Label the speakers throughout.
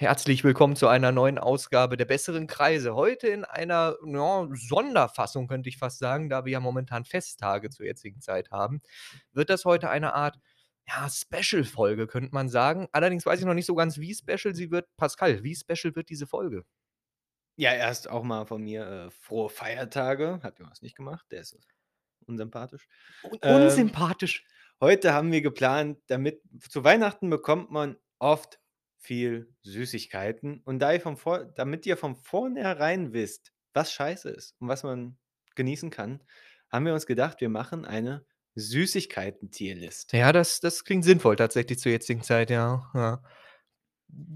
Speaker 1: Herzlich willkommen zu einer neuen Ausgabe der besseren Kreise. Heute in einer, ja, Sonderfassung, könnte ich fast sagen, da wir ja momentan Festtage zur jetzigen Zeit haben, wird das heute eine Art, ja, Special-Folge, könnte man sagen. Allerdings weiß ich noch nicht so ganz, wie special sie wird. Pascal, wie special wird diese Folge?
Speaker 2: Ja, erst auch mal von mir, äh, frohe Feiertage. Hat Jonas nicht gemacht, der ist unsympathisch.
Speaker 1: Un
Speaker 2: Ähm,
Speaker 1: unsympathisch.
Speaker 2: heute haben wir geplant, damit zu Weihnachten bekommt man oft viel Süßigkeiten und da ihr von vor damit ihr von vornherein wisst, was scheiße ist und was man genießen kann, haben wir uns gedacht, wir machen eine Süßigkeiten-Tierlist.
Speaker 1: Ja, das das klingt sinnvoll tatsächlich zur jetzigen Zeit, ja, ja.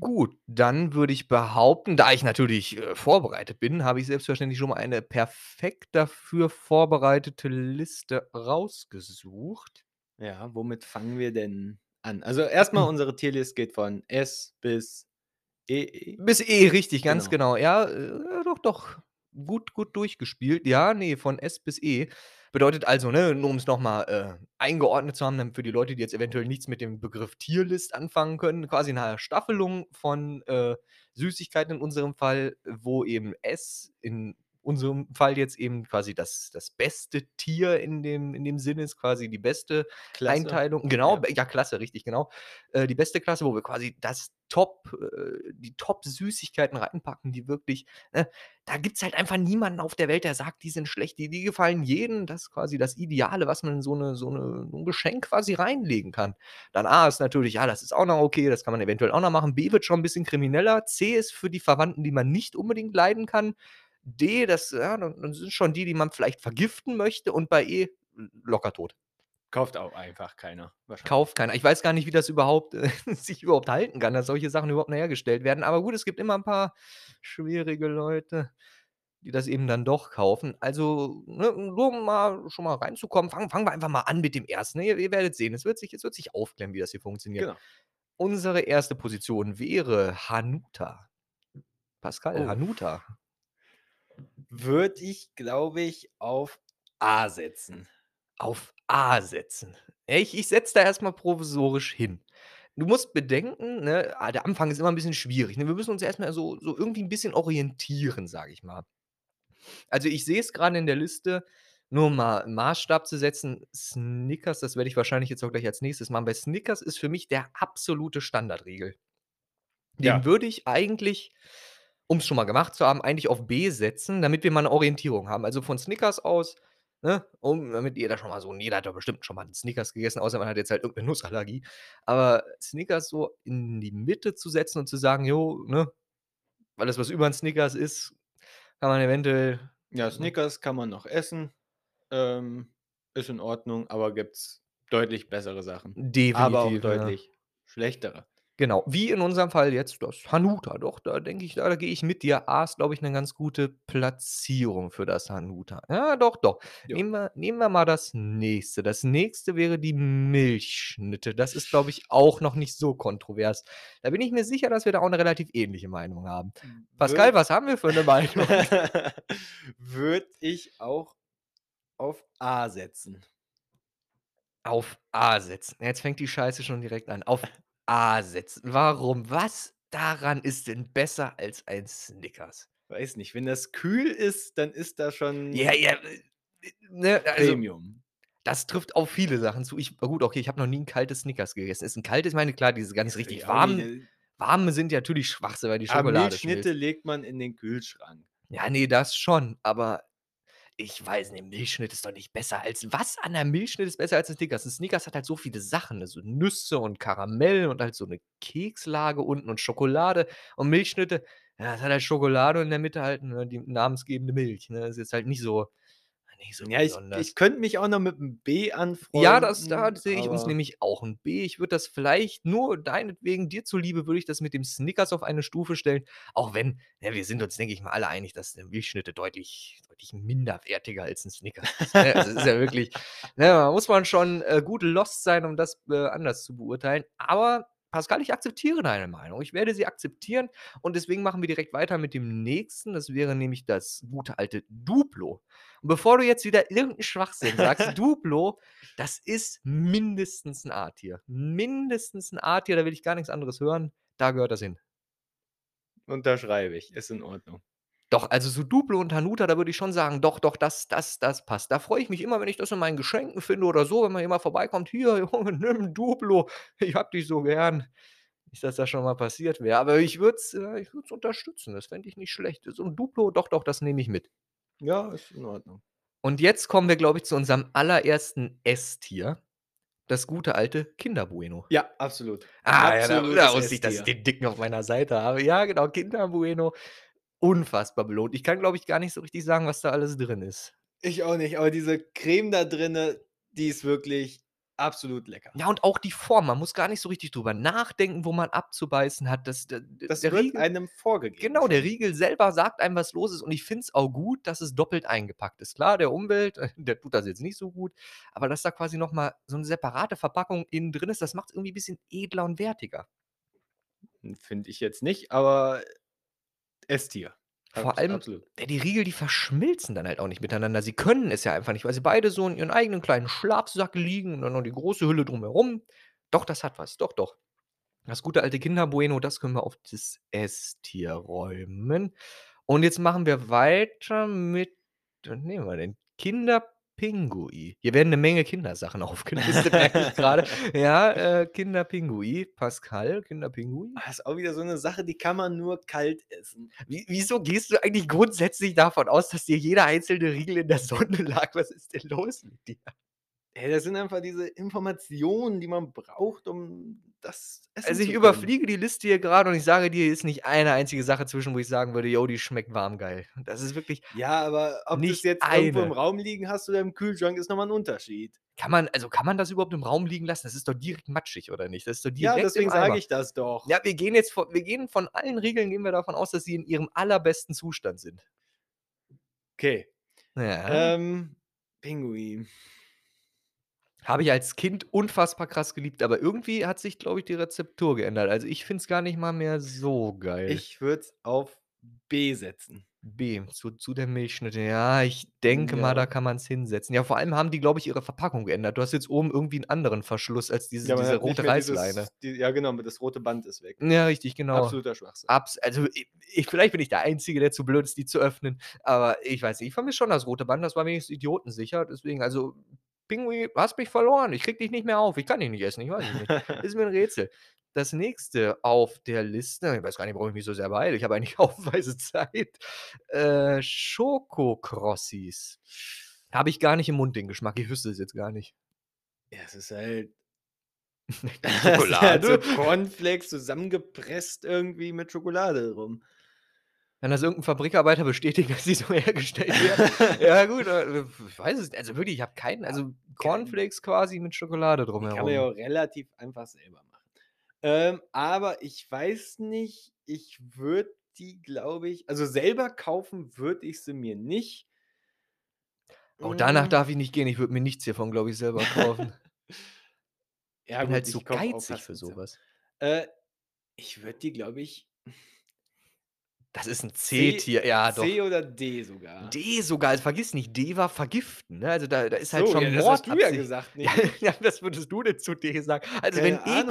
Speaker 1: Gut, dann würde ich behaupten, da ich natürlich, äh, vorbereitet bin, habe ich selbstverständlich schon mal eine perfekt dafür vorbereitete Liste rausgesucht.
Speaker 2: Ja, womit fangen wir denn an? Also, erst mal unsere Tierlist geht von S bis E
Speaker 1: Bis E, richtig, ganz
Speaker 2: Genau.
Speaker 1: genau. Ja, äh, doch, doch. Gut gut durchgespielt. Ja, ne, von S bis E. Bedeutet also, ne, nur um's noch mal, äh, eingeordnet zu haben, dann für die Leute, die jetzt eventuell nichts mit dem Begriff Tierlist anfangen können, quasi 'ne Staffelung von, äh, Süßigkeiten in unserem Fall, wo eben S in unserem Fall jetzt eben quasi das das beste Tier in dem in dem Sinne ist, quasi die beste
Speaker 2: Klasse,
Speaker 1: Einteilung genau,
Speaker 2: ja.
Speaker 1: ja, Klasse, richtig, genau. Äh, die beste Klasse, wo wir quasi das Top äh, die Top-Süßigkeiten reinpacken, die wirklich ne, da gibt's halt einfach niemanden auf der Welt, der sagt, die sind schlecht. Die die gefallen jedem. Das ist quasi das Ideale, was man in so 'ne so 'ne so 'n Geschenk quasi reinlegen kann. Dann A ist natürlich ja, das ist auch noch okay, das kann man eventuell auch noch machen. B wird schon 'n bisschen krimineller. C ist für die Verwandten, die man nicht unbedingt leiden kann. D, das ja, dann sind schon die, die man vielleicht vergiften möchte und bei E locker tot.
Speaker 2: Kauft auch einfach keiner wahrscheinlich.
Speaker 1: Kauft keiner. Ich weiß gar nicht, wie das überhaupt äh, sich überhaupt halten kann, dass solche Sachen überhaupt noch hergestellt werden. Aber gut, es gibt immer 'n paar schwierige Leute, die das eben dann doch kaufen. Also, ne, nur um mal schon mal reinzukommen, fangen fangen wir einfach mal an mit dem 1., ne? Ihr ihr werdet sehen, es wird sich es wird sich aufklären, wie das hier funktioniert.
Speaker 2: Genau.
Speaker 1: Unsere 1. Position wäre Hanuta. Pascal,
Speaker 2: Oh.
Speaker 1: Hanuta.
Speaker 2: Würde ich, glaube ich, auf A setzen.
Speaker 1: Auf A setzen. Ich ich setze da erst mal provisorisch hin. Du musst bedenken, ne, ah, der Anfang ist immer 'n bisschen schwierig, ne? Wir müssen uns erst mal so so irgendwie 'n bisschen orientieren, sage ich mal. Also, ich sehe es grade in der Liste, nur um mal Maßstab zu setzen, Snickers, das werde ich wahrscheinlich jetzt auch gleich als Nächstes machen. Bei Snickers ist für mich der absolute Standardriegel. Den
Speaker 2: Ja.
Speaker 1: würde ich eigentlich, um's schon mal gemacht zu haben, eigentlich auf B setzen, damit wir mal 'ne Orientierung haben. Also, von Snickers aus, ne, um damit jeder schon mal so jeder hat doch bestimmt schon mal 'n Snickers gegessen, außer man hat jetzt halt irgend 'ne Nussallergie. Aber Snickers so in die Mitte zu setzen und zu sagen: „Jo, ne, alles, was über 'n Snickers ist, kann man eventuell,
Speaker 2: Ja,
Speaker 1: ne?“
Speaker 2: Snickers kann man noch essen, ähm, ist in Ordnung, aber gibt's deutlich bessere Sachen, aber auch
Speaker 1: Definitiv, ja.
Speaker 2: deutlich schlechtere.
Speaker 1: Genau, wie in unserem Fall jetzt das Hanuta. Doch, da denke ich da da gehe ich mit dir. A ist, glaube ich, 'ne ganz gute Platzierung für das Hanuta. Ja, doch, doch. Nehmen wir nehmen wir mal das Nächste. Das Nächste wäre die Milchschnitte. Das ist, glaube ich, auch noch nicht so kontrovers. Da bin ich mir sicher, dass wir da auch 'ne relativ ähnliche Meinung haben. Pascal,
Speaker 2: Würde
Speaker 1: was haben wir für 'ne Meinung?
Speaker 2: würde ich auch auf A setzen.
Speaker 1: Auf A setzen. Jetzt fängt die Scheiße schon direkt an. Auf A setzen. Warum? Was daran ist denn besser als ein Snickers?
Speaker 2: Weiß nicht, wenn das kühl ist, dann ist das
Speaker 1: Ja,
Speaker 2: schon
Speaker 1: ja, äh, ne, also
Speaker 2: Premium.
Speaker 1: das trifft auf viele Sachen zu. Ich gut, okay, ich habe noch nie 'n kaltes Snickers gegessen. Ist 'n kaltes ich meine, klar, diese ganz
Speaker 2: Ja,
Speaker 1: richtig warmen
Speaker 2: äh
Speaker 1: warme sind ja natürlich Schwachsinn, weil die
Speaker 2: Ah,
Speaker 1: Schokolade
Speaker 2: Milchschnitte
Speaker 1: schmilzt.
Speaker 2: legt man in den Kühlschrank.
Speaker 1: Ja, ne, das schon, aber ich weiß nicht, Milchschnitte ist doch nicht besser als was an 'ner Milchschnitte ist besser als 'n Snickers? 'N Snickers hat halt so viele Sachen, ne, so Nüsse und Karamell und halt so 'ne Kekslage unten und Schokolade und Milchschnitte, ja, das hat halt Schokolade und in der Mitte halt, ne, die namensgebende Milch, ne? Ist jetzt halt nicht so nicht so
Speaker 2: Ja, ich ich könnte mich auch noch mit 'm B
Speaker 1: Ja, das da
Speaker 2: anfreunden,
Speaker 1: sehe ich uns nämlich auch 'n B. Ich würde das vielleicht nur deinetwegen dir zuliebe würde ich das mit dem Snickers auf eine Stufe stellen, auch wenn ne, wir sind uns, denke ich mal, alle einig, dass 'ne Milchschnitte deutlich deutlich minderwertiger als 'n Snickers ist, ne? Also, ist ja wirklich ne, muss man schon, äh, gut lost sein, um das, äh, anders zu beurteilen. Aber Pascal, ich akzeptiere deine Meinung. Ich werde sie akzeptieren und deswegen machen wir direkt weiter mit dem Nächsten. Das wäre nämlich das gute alte Duplo. Und bevor du jetzt wieder irgend 'n Schwachsinn sagst, Duplo, das ist mindestens 'n A-Tier. Mindestens 'n A-Tier, da will ich gar nix anderes hören. Da gehört das hin.
Speaker 2: Unterschreibe ich, ist in Ordnung.
Speaker 1: Doch, also so Duplo und Hanuta, da würde ich schon sagen: „Doch, doch, das das das passt.“ Da freue ich mich immer, wenn ich das in meinen Geschenken finde oder so, wenn mal jemand vorbeikommt: „Hier, Junge, nimm Duplo. Ich habe dich so gern.“ Nicht, dass das schon mal passiert wäre, aber ich würde es äh, ich unterstützen. Das fände ich nicht schlecht. So 'n Duplo, doch, doch, das nehme ich mit.
Speaker 2: Ja, ist in Ordnung.
Speaker 1: Und jetzt kommen wir, glaube ich, zu unserem allerersten S-Tier, das gute alte Kinder Bueno.
Speaker 2: Ja, absolut.
Speaker 1: Ah, ja, da wusste ich, dass ich den Dicken auf meiner Seite habe. Ja, genau, Kinder Bueno, unfassbar belohnt. Ich kann, glaube ich, gar nicht so richtig sagen, was da alles drin ist.
Speaker 2: Ich auch nicht, aber diese Creme da drinnen, die ist wirklich absolut lecker.
Speaker 1: Ja, und auch die Form. Man muss gar nicht so richtig drüber nachdenken, wo man abzubeißen hat. Das
Speaker 2: Das
Speaker 1: der
Speaker 2: wird
Speaker 1: Riegel
Speaker 2: einem vorgegeben
Speaker 1: genau, der. Riegel selber sagt einem, was los ist und ich finde es auch gut, dass es doppelt eingepackt ist. Klar, der Umwelt, der tut das jetzt nicht so gut, aber dass da quasi noch mal so 'ne separate Verpackung innen drin ist, das macht's irgendwie bisschen edler und wertiger.
Speaker 2: Hm, finde ich jetzt nicht, aber S-Tier.
Speaker 1: Vor allem,
Speaker 2: absolut.
Speaker 1: ja, die Riegel, die verschmilzen dann halt auch nicht miteinander. Sie können es ja einfach nicht, weil sie beide so in ihren eigenen kleinen Schlafsack liegen und dann noch die große Hülle drumherum. Doch, das hat was. Doch, doch. Das gute alte Kinder Bueno, das können wir auf das S-Tier räumen. Und jetzt machen wir weiter mit was nehmen wir denn? Kinder Pinguis. Hier werden 'ne Menge Kindersachen aufgelistet, merke ich grade. Ja, äh, Kinder Pinguis, Pascal, Kinder Pinguis.
Speaker 2: Ah, ist auch wieder so 'ne Sache, die kann man nur kalt essen.
Speaker 1: Wie wieso gehst du eigentlich grundsätzlich davon aus, dass dir jeder einzelne Riegel in der Sonne lag? Was ist denn los mit dir?
Speaker 2: Ey, das sind einfach diese Informationen, die man braucht, um das essen
Speaker 1: Also, ich überfliege die Liste hier grade und ich sage dir, hier ist nicht eine einzige Sache zwischen, wo ich sagen würde: „Jo, die schmeckt warm geil.“ Das ist wirklich
Speaker 2: Ja, aber ob du's
Speaker 1: nicht
Speaker 2: jetzt irgendwo im
Speaker 1: eine.
Speaker 2: Raum liegen hast oder im Kühlschrank, ist noch mal 'n Unterschied.
Speaker 1: Kann man also, kann man das überhaupt im Raum liegen lassen? Das ist doch direkt matschig, oder nicht? Das ist doch
Speaker 2: Ja,
Speaker 1: direkt
Speaker 2: deswegen
Speaker 1: im
Speaker 2: sage ich das doch.
Speaker 1: Ja, wir gehen jetzt von wir gehen von allen Riegeln gehen wir davon aus, dass sie in ihrem allerbesten Zustand sind.
Speaker 2: Okay.
Speaker 1: Ja.
Speaker 2: Ähm, Pinguin.
Speaker 1: Habe ich als Kind unfassbar krass geliebt, aber irgendwie hat sich, glaube ich, die Rezeptur geändert. Also, ich finde es gar nicht mal mehr so geil.
Speaker 2: Ich würde es auf B setzen.
Speaker 1: B, zu zu der Milchschnitte. Ja, ich denke mal, da
Speaker 2: ja.
Speaker 1: kann man's hinsetzen. Ja, vor allem haben die, glaube ich, ihre Verpackung geändert. Du hast jetzt oben irgendwie 'n anderen Verschluss als diese
Speaker 2: Ja, man
Speaker 1: diese
Speaker 2: nicht
Speaker 1: rote Reißleine.
Speaker 2: dieses die ja genau, das rote Band ist weg.
Speaker 1: Ja, richtig, genau.
Speaker 2: Absoluter Schwachsinn.
Speaker 1: Abs also, i ich vielleicht bin ich der Einzige, der zu blöd ist, die zu öffnen, aber ich weiß nicht, ich vermisse schon das rote Band, das war wenigstens idiotensicher. Deswegen, also, Pinguin, du hast mich verloren. Ich kriege dich nicht mehr auf. Ich kann dich nicht essen, ich weiß nicht. Ist mir 'n Rätsel. Das Nächste auf der Liste ich weiß gar nicht, warum ich mich so sehr beeile. Ich habe eigentlich haufenweise Zeit. Äh, Schokokrossis. Habe ich gar nicht im Mund den Geschmack. Ich wüsste es jetzt gar nicht.
Speaker 2: Ja, es ist halt es sind halt so
Speaker 1: Schokolade?
Speaker 2: Cornflakes zusammengepresst irgendwie mit Schokolade drum.
Speaker 1: Kann das irgend 'n Fabrikarbeiter bestätigen, dass die so hergestellt werden? Ja gut, äh, ich weiß es also, wirklich, ich habe keinen also, Cornflakes quasi mit Schokolade
Speaker 2: Die kann man ja
Speaker 1: drumherum.
Speaker 2: auch relativ einfach selber machen. Ähm, aber ich weiß nicht, ich würde die, glaube ich also, selber kaufen würde ich sie mir nicht.
Speaker 1: Auch danach
Speaker 2: Hm.
Speaker 1: darf ich nicht gehen. Ich würde mir nichts hiervon, glaube ich, selber kaufen.
Speaker 2: Ja
Speaker 1: Bin
Speaker 2: gut,
Speaker 1: halt so
Speaker 2: ich
Speaker 1: geizig für
Speaker 2: nichts
Speaker 1: so
Speaker 2: selber.
Speaker 1: was.
Speaker 2: Äh, ich würde die, glaube ich
Speaker 1: Das ist 'n
Speaker 2: C
Speaker 1: C-Tier, ja doch.
Speaker 2: C oder D sogar.
Speaker 1: D sogar, also, vergiss nicht, D war vergiften, ne? Also, da da ist halt
Speaker 2: So, ja,
Speaker 1: schon
Speaker 2: das hast du ja gesagt, ich.
Speaker 1: ja, was würdest du denn zu D sagen? Also,
Speaker 2: Keine
Speaker 1: wenn E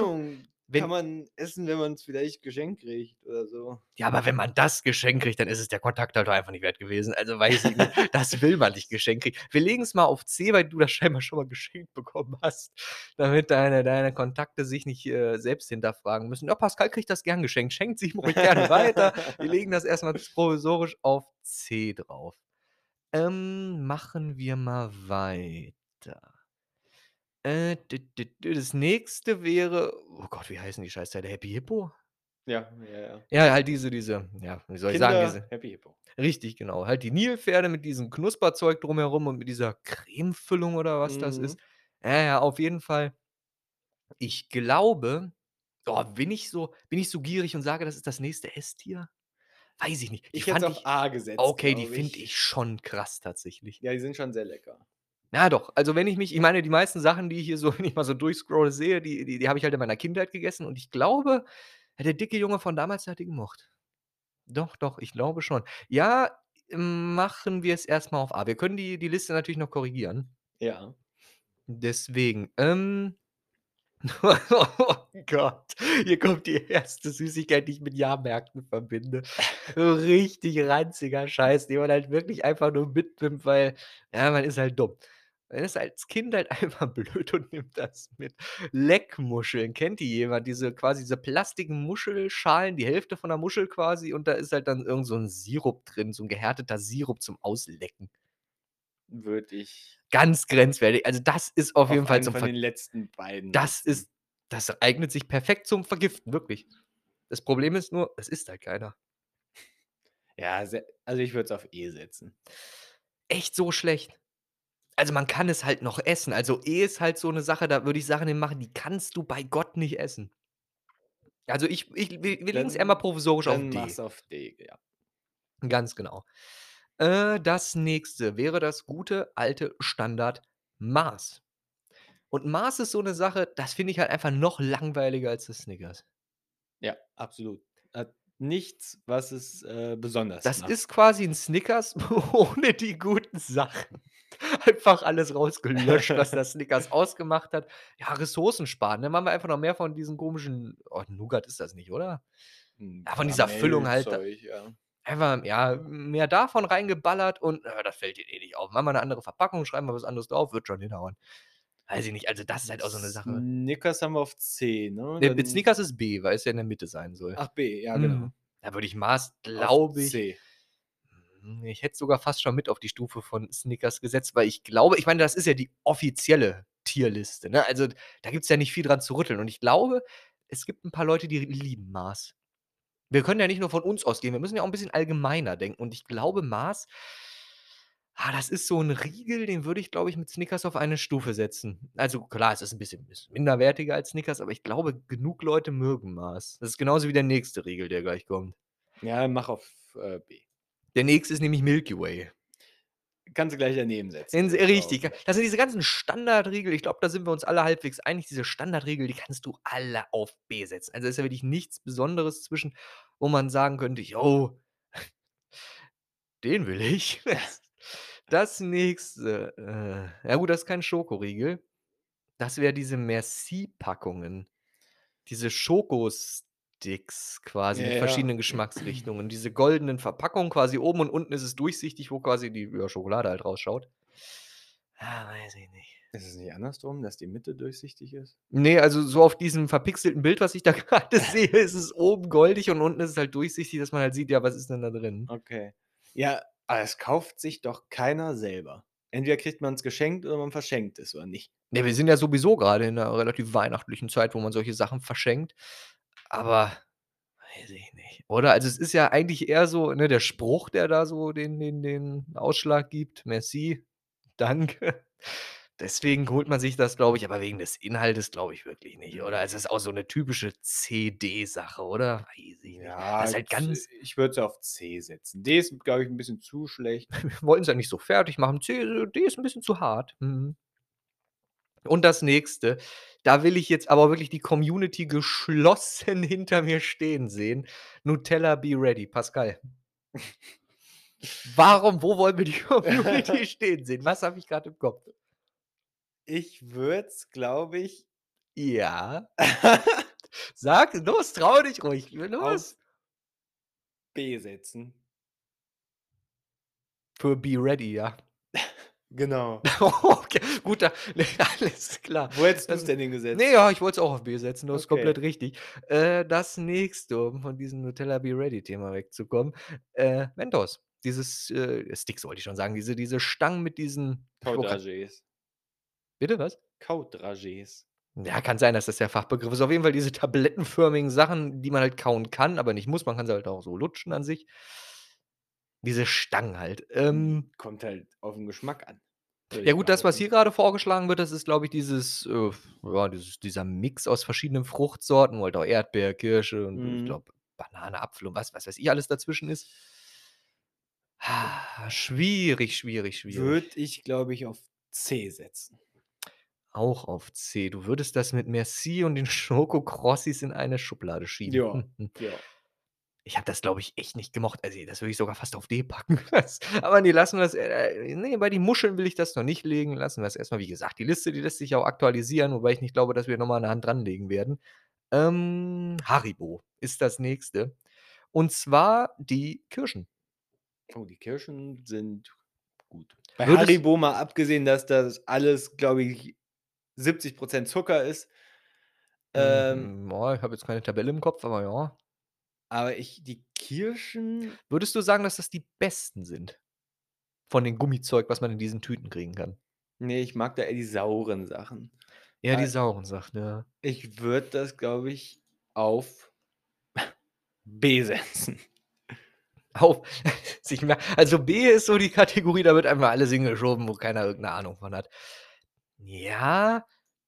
Speaker 2: Ahnung, kann
Speaker 1: wenn
Speaker 2: man essen, wenn man's vielleicht geschenkt kriegt oder so.
Speaker 1: Ja, aber wenn man das geschenkt kriegt, dann ist es der Kontakt halt einfach nicht wert gewesen. Also, weiß ich nicht. Das will man nicht geschenkt kriegen. Wir legen's mal auf C, weil du das scheinbar schon mal geschenkt bekommen hast, damit deine deine Kontakte sich nicht, äh, selbst hinterfragen müssen. Ja, Pascal kriegt das gern geschenkt. Schenkt es ihm ruhig gerne weiter. Wir legen das erst mal provisorisch auf C drauf. Ähm, machen wir mal weiter. Äh, das Nächste wäre oh Gott, wie heißen die Scheißteile? Happy Hippo?
Speaker 2: Ja, ja, ja.
Speaker 1: Ja, halt diese diese ja, wie soll ich sagen,
Speaker 2: Kinder
Speaker 1: diese
Speaker 2: Happy Hippo.
Speaker 1: richtig, genau. Halt die Nilpferde mit diesem Knusperzeug drumherum und mit dieser Cremefüllung oder was das
Speaker 2: Mhm.
Speaker 1: ist. Ja, ja, auf jeden Fall. Ich glaube oh, bin ich so bin ich so gierig und sage, das ist das nächste S-Tier? Weiß ich nicht. Die
Speaker 2: Ich hätte auf
Speaker 1: ich
Speaker 2: A gesetzt,
Speaker 1: okay, die finde
Speaker 2: ich
Speaker 1: schon krass tatsächlich.
Speaker 2: Ja, die sind schon sehr lecker.
Speaker 1: Ja, doch. Also, wenn ich mich ich meine, die meisten Sachen, die ich hier so wenn ich mal so durchscrolle, sehe, die die die habe ich halt in meiner Kindheit gegessen und ich glaube, der dicke Junge von damals, der hat die gemocht. Doch, doch, ich glaube schon. Ja, machen wir es erst mal auf A. Wir können die die Liste natürlich noch korrigieren.
Speaker 2: Ja.
Speaker 1: Deswegen, ähm Oh Gott, hier kommt die erste Süßigkeit, die ich mit Jahrmärkten verbinde. Richtig ranziger Scheiß, den man halt wirklich einfach nur mitnimmt, weil, ja, man ist halt dumm. Man ist als Kind halt einfach blöd und nimmt das mit. Leckmuscheln, kennt die jemand? Diese quasi diese Plastikmuschelschalen, die Hälfte von der Muschel quasi und da ist halt dann irgend so 'n Sirup drin, so 'n gehärteter Sirup zum Auslecken.
Speaker 2: Würde ich
Speaker 1: Ganz grenzwertig. Also, das ist auf jeden
Speaker 2: auf
Speaker 1: Fall
Speaker 2: einen
Speaker 1: zum
Speaker 2: von den letzten beiden
Speaker 1: das ist das eignet sich perfekt zum Vergiften, wirklich. Das Problem ist nur, es isst halt keiner.
Speaker 2: Ja, also, ich würde es auf E setzen.
Speaker 1: Echt so schlecht? Also, man kann es halt noch essen. Also, E ist halt so 'ne Sache, da würde ich Sachen machen, die kannst du bei Gott nicht essen. Also, ich ich wir wir legen's eher mal
Speaker 2: Dann
Speaker 1: provisorisch auf
Speaker 2: dann
Speaker 1: D.
Speaker 2: mach's auf D, ja.
Speaker 1: Ganz genau. Äh, das Nächste wäre das gute alte Standard-Mars. Und Mars ist so 'ne Sache, das finde ich halt einfach noch langweiliger als das Snickers.
Speaker 2: Ja, absolut. Hat nichts, was es, äh, besonders
Speaker 1: Das
Speaker 2: macht.
Speaker 1: ist quasi 'n Snickers ohne die guten Sachen. Einfach alles rausgelöscht, was das Snickers ausgemacht hat. Ja, Ressourcen sparen, ne? Machen wir einfach noch mehr von diesen komischen oh, Nougat ist das nicht, oder?
Speaker 2: Hm,
Speaker 1: Ja, von dieser Füllung halt
Speaker 2: Karamellzeug, ja.
Speaker 1: einfach, ja, mehr davon reingeballert und, äh, das fällt denen eh nicht auf. Machen wir 'ne andere Verpackung, schreiben wir was anderes drauf, wird schon hinhauen. Weiß ich nicht, also, das ist halt auch so 'ne Sache.
Speaker 2: Snickers haben wir auf C, ne?
Speaker 1: Ne, mit
Speaker 2: Dann
Speaker 1: Snickers ist B, weil es ja in der Mitte sein soll.
Speaker 2: Ach, B, ja, genau.
Speaker 1: Mhm. Da würde ich
Speaker 2: Auf
Speaker 1: glaube ich
Speaker 2: C.
Speaker 1: hm, ich hätte es sogar fast schon mit auf die Stufe von Snickers gesetzt, weil ich glaube ich meine, das ist ja die offizielle Tierliste, ne? Also, da gibt's ja nicht viel dran zu rütteln und ich glaube, es gibt 'n paar Leute, die lieben Mars. Wir können ja nicht nur von uns ausgehen, wir müssen ja auch 'n bisschen allgemeiner denken und ich glaube, Mars ah, das ist so 'n Riegel, den würde ich, glaube ich, mit Snickers auf eine Stufe setzen. Also, klar, es ist 'n bisschen bisschen minderwertiger als Snickers, aber ich glaube, genug Leute mögen Mars. Das ist genauso wie der nächste Riegel, der gleich kommt.
Speaker 2: Ja, mach auf, äh, B.
Speaker 1: Der nächste ist nämlich Milky Way.
Speaker 2: Kannst du gleich daneben setzen, ich
Speaker 1: richtig. Das sind diese ganzen Standardriegel, ich glaube, da sind wir uns alle halbwegs einig, diese Standardriegel, die kannst du alle auf B setzen. Also, ist ja wirklich nichts Besonderes zwischen, wo man sagen könnte: „Jo, den will ich.“ Das Nächste, äh ja gut, das ist kein Schokoriegel. Das wäre diese Merci-Packungen. Diese Schokosticks quasi
Speaker 2: Ja,
Speaker 1: mit
Speaker 2: ja.
Speaker 1: verschiedenen Geschmacksrichtungen. Diese goldenen Verpackungen quasi oben und unten ist es durchsichtig, wo quasi die, ja, Schokolade halt rausschaut. Ah, weiß ich nicht.
Speaker 2: Ist es nicht andersrum, dass die Mitte durchsichtig ist?
Speaker 1: Ne, also, so auf diesem verpixelten Bild, was ich da grade sehe, ist es oben goldig und unten ist es halt durchsichtig, dass man halt sieht, ja, was ist denn da drin?
Speaker 2: Okay. Ja, aber es kauft sich doch keiner selber. Entweder kriegt man's geschenkt oder man verschenkt es, oder nicht?
Speaker 1: Ne, wir sind ja sowieso grade in 'ner relativ weihnachtlichen Zeit, wo man solche Sachen verschenkt, aber weiß ich nicht. Oder? Also, es ist ja eigentlich eher so, ne, der Spruch, der da so den den den Ausschlag gibt: „Merci, danke.“ Deswegen holt man sich das, glaube ich, aber wegen des Inhaltes glaube ich wirklich nicht, oder? Es
Speaker 2: Ne.
Speaker 1: ist auch so 'ne typische C-D-Sache, oder? Weiß ich nicht. Das ist
Speaker 2: Ja,
Speaker 1: halt
Speaker 2: C
Speaker 1: ganz
Speaker 2: ich würde es auf C setzen. D ist, glaube ich, 'n bisschen zu schlecht.
Speaker 1: Wir wollten's ja nicht so fertig machen. C äh, D ist 'n bisschen zu hart. Mhm. Und das Nächste, da will ich jetzt aber wirklich die Community geschlossen hinter mir stehen sehen. Nutella Be Ready, Pascal. Warum wo wollen wir die Community stehen sehen? Was habe ich grad im Kopf?
Speaker 2: Ich würde es, glaube ich
Speaker 1: Ja. Sag, los, traue dich ruhig, los.
Speaker 2: auf B setzen.
Speaker 1: Für Be Ready, ja?
Speaker 2: Genau.
Speaker 1: Okay, gut, da ne, alles klar.
Speaker 2: Wo hättest du's
Speaker 1: Das
Speaker 2: denn hingesetzt?
Speaker 1: ne, ja, ich wollte es auch auf B setzen, das ist
Speaker 2: Okay.
Speaker 1: komplett richtig. Äh, das Nächste, um von diesem Nutella Be Ready Thema wegzukommen, äh, Mentos. Dieses, äh Sticks wollte ich schon sagen, diese diese Stangen mit diesen
Speaker 2: Kaudragés.
Speaker 1: Bitte, was?
Speaker 2: Kaudragés.
Speaker 1: Ja, kann sein, dass das der Fachbegriff ist. Auf jeden Fall diese tablettenförmigen Sachen, die man halt kauen kann, aber nicht muss. Man kann sie halt auch so lutschen an sich. Diese Stangen halt.
Speaker 2: Hm,
Speaker 1: Ähm
Speaker 2: kommt halt auf 'n Geschmack an, würde
Speaker 1: Ja
Speaker 2: ich
Speaker 1: gut, das, was hier grade vorgeschlagen wird, das ist, glaube ich, dieses, äh, ja, dieses dieser Mix aus verschiedenen Fruchtsorten, halt auch Erdbeer, Kirsche und ich
Speaker 2: Mhm.
Speaker 1: glaube, Banane, Apfel und was was weiß ich alles dazwischen ist. Schwierig, schwierig,
Speaker 2: Würde
Speaker 1: schwierig.
Speaker 2: ich, glaube ich, auf C setzen.
Speaker 1: Auch auf C. Du würdest das mit Merci und den Schokokrossis in eine Schublade schieben.
Speaker 2: Ja, ja.
Speaker 1: Ich habe das, glaube ich, echt nicht gemocht. Also, das würde ich sogar fast auf D packen. Das aber ne, lassen wir's, äh ne, bei den Muscheln will ich das noch nicht legen. Lassen wir's erst mal. Wie gesagt, die Liste, die lässt sich auch aktualisieren, wobei ich nicht glaube, dass wir noch mal 'ne Hand dranlegen werden. Ähm, Haribo ist das Nächste. Und zwar die Kirschen.
Speaker 2: Oh, die Kirschen sind gut. Bei
Speaker 1: Würdest
Speaker 2: Haribo mal abgesehen, dass das alles, glaube ich, 70 % Zucker ist. Ähm
Speaker 1: boah, ich habe jetzt keine Tabelle im Kopf, aber ja.
Speaker 2: Aber ich die Kirschen
Speaker 1: Würdest du sagen, dass das die besten sind von den Gummizeug, was man in diesen Tüten kriegen kann?
Speaker 2: Ne, ich mag da eher die sauren Sachen.
Speaker 1: Eher die sauren Sachen, ja.
Speaker 2: Ich würde das, glaube ich, auf B setzen.
Speaker 1: Auf also, B ist so die Kategorie, da wird einfach alles hingeschoben, wo keiner irgend 'ne Ahnung von hat. Ja,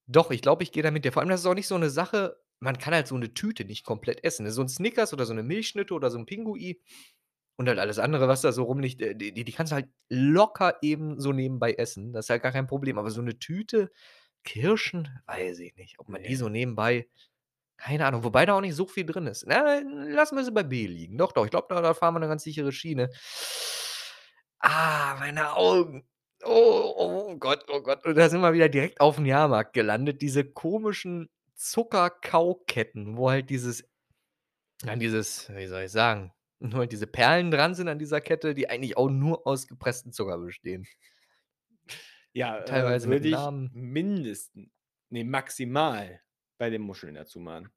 Speaker 1: doch, ich glaube, ich gehe da mit dir. Vor allem, das ist auch nicht so 'ne Sache man kann halt so 'ne Tüte nicht komplett essen, ne? So 'n Snickers oder so 'ne Milchschnitte oder so 'n Pinguin und halt alles andere, was da so rumliegt, äh, die die kannst du halt locker eben so nebenbei essen. Das ist halt gar kein Problem. Aber so 'ne Tüte Kirschen, weiß ich nicht, ob man die
Speaker 2: Ne.
Speaker 1: so nebenbei keine Ahnung, wobei da auch nicht so viel drin ist. Na, lassen wir sie bei B liegen. Doch, doch, ich glaube, da da fahren wir 'ne ganz sichere Schiene. Ah, meine Augen. Oh, oh Gott, oh Gott. Und da sind wir wieder direkt aufm Jahrmarkt gelandet. Diese komischen Zucker-Kauketten, wo halt dieses ja, dieses wie soll ich sagen, nur diese Perlen dran sind an dieser Kette, die eigentlich auch nur aus gepresstem Zucker bestehen.
Speaker 2: Ja, äh,
Speaker 1: Teilweise mit
Speaker 2: würde ich mindestens ne, maximal bei den Muscheln dazu machen.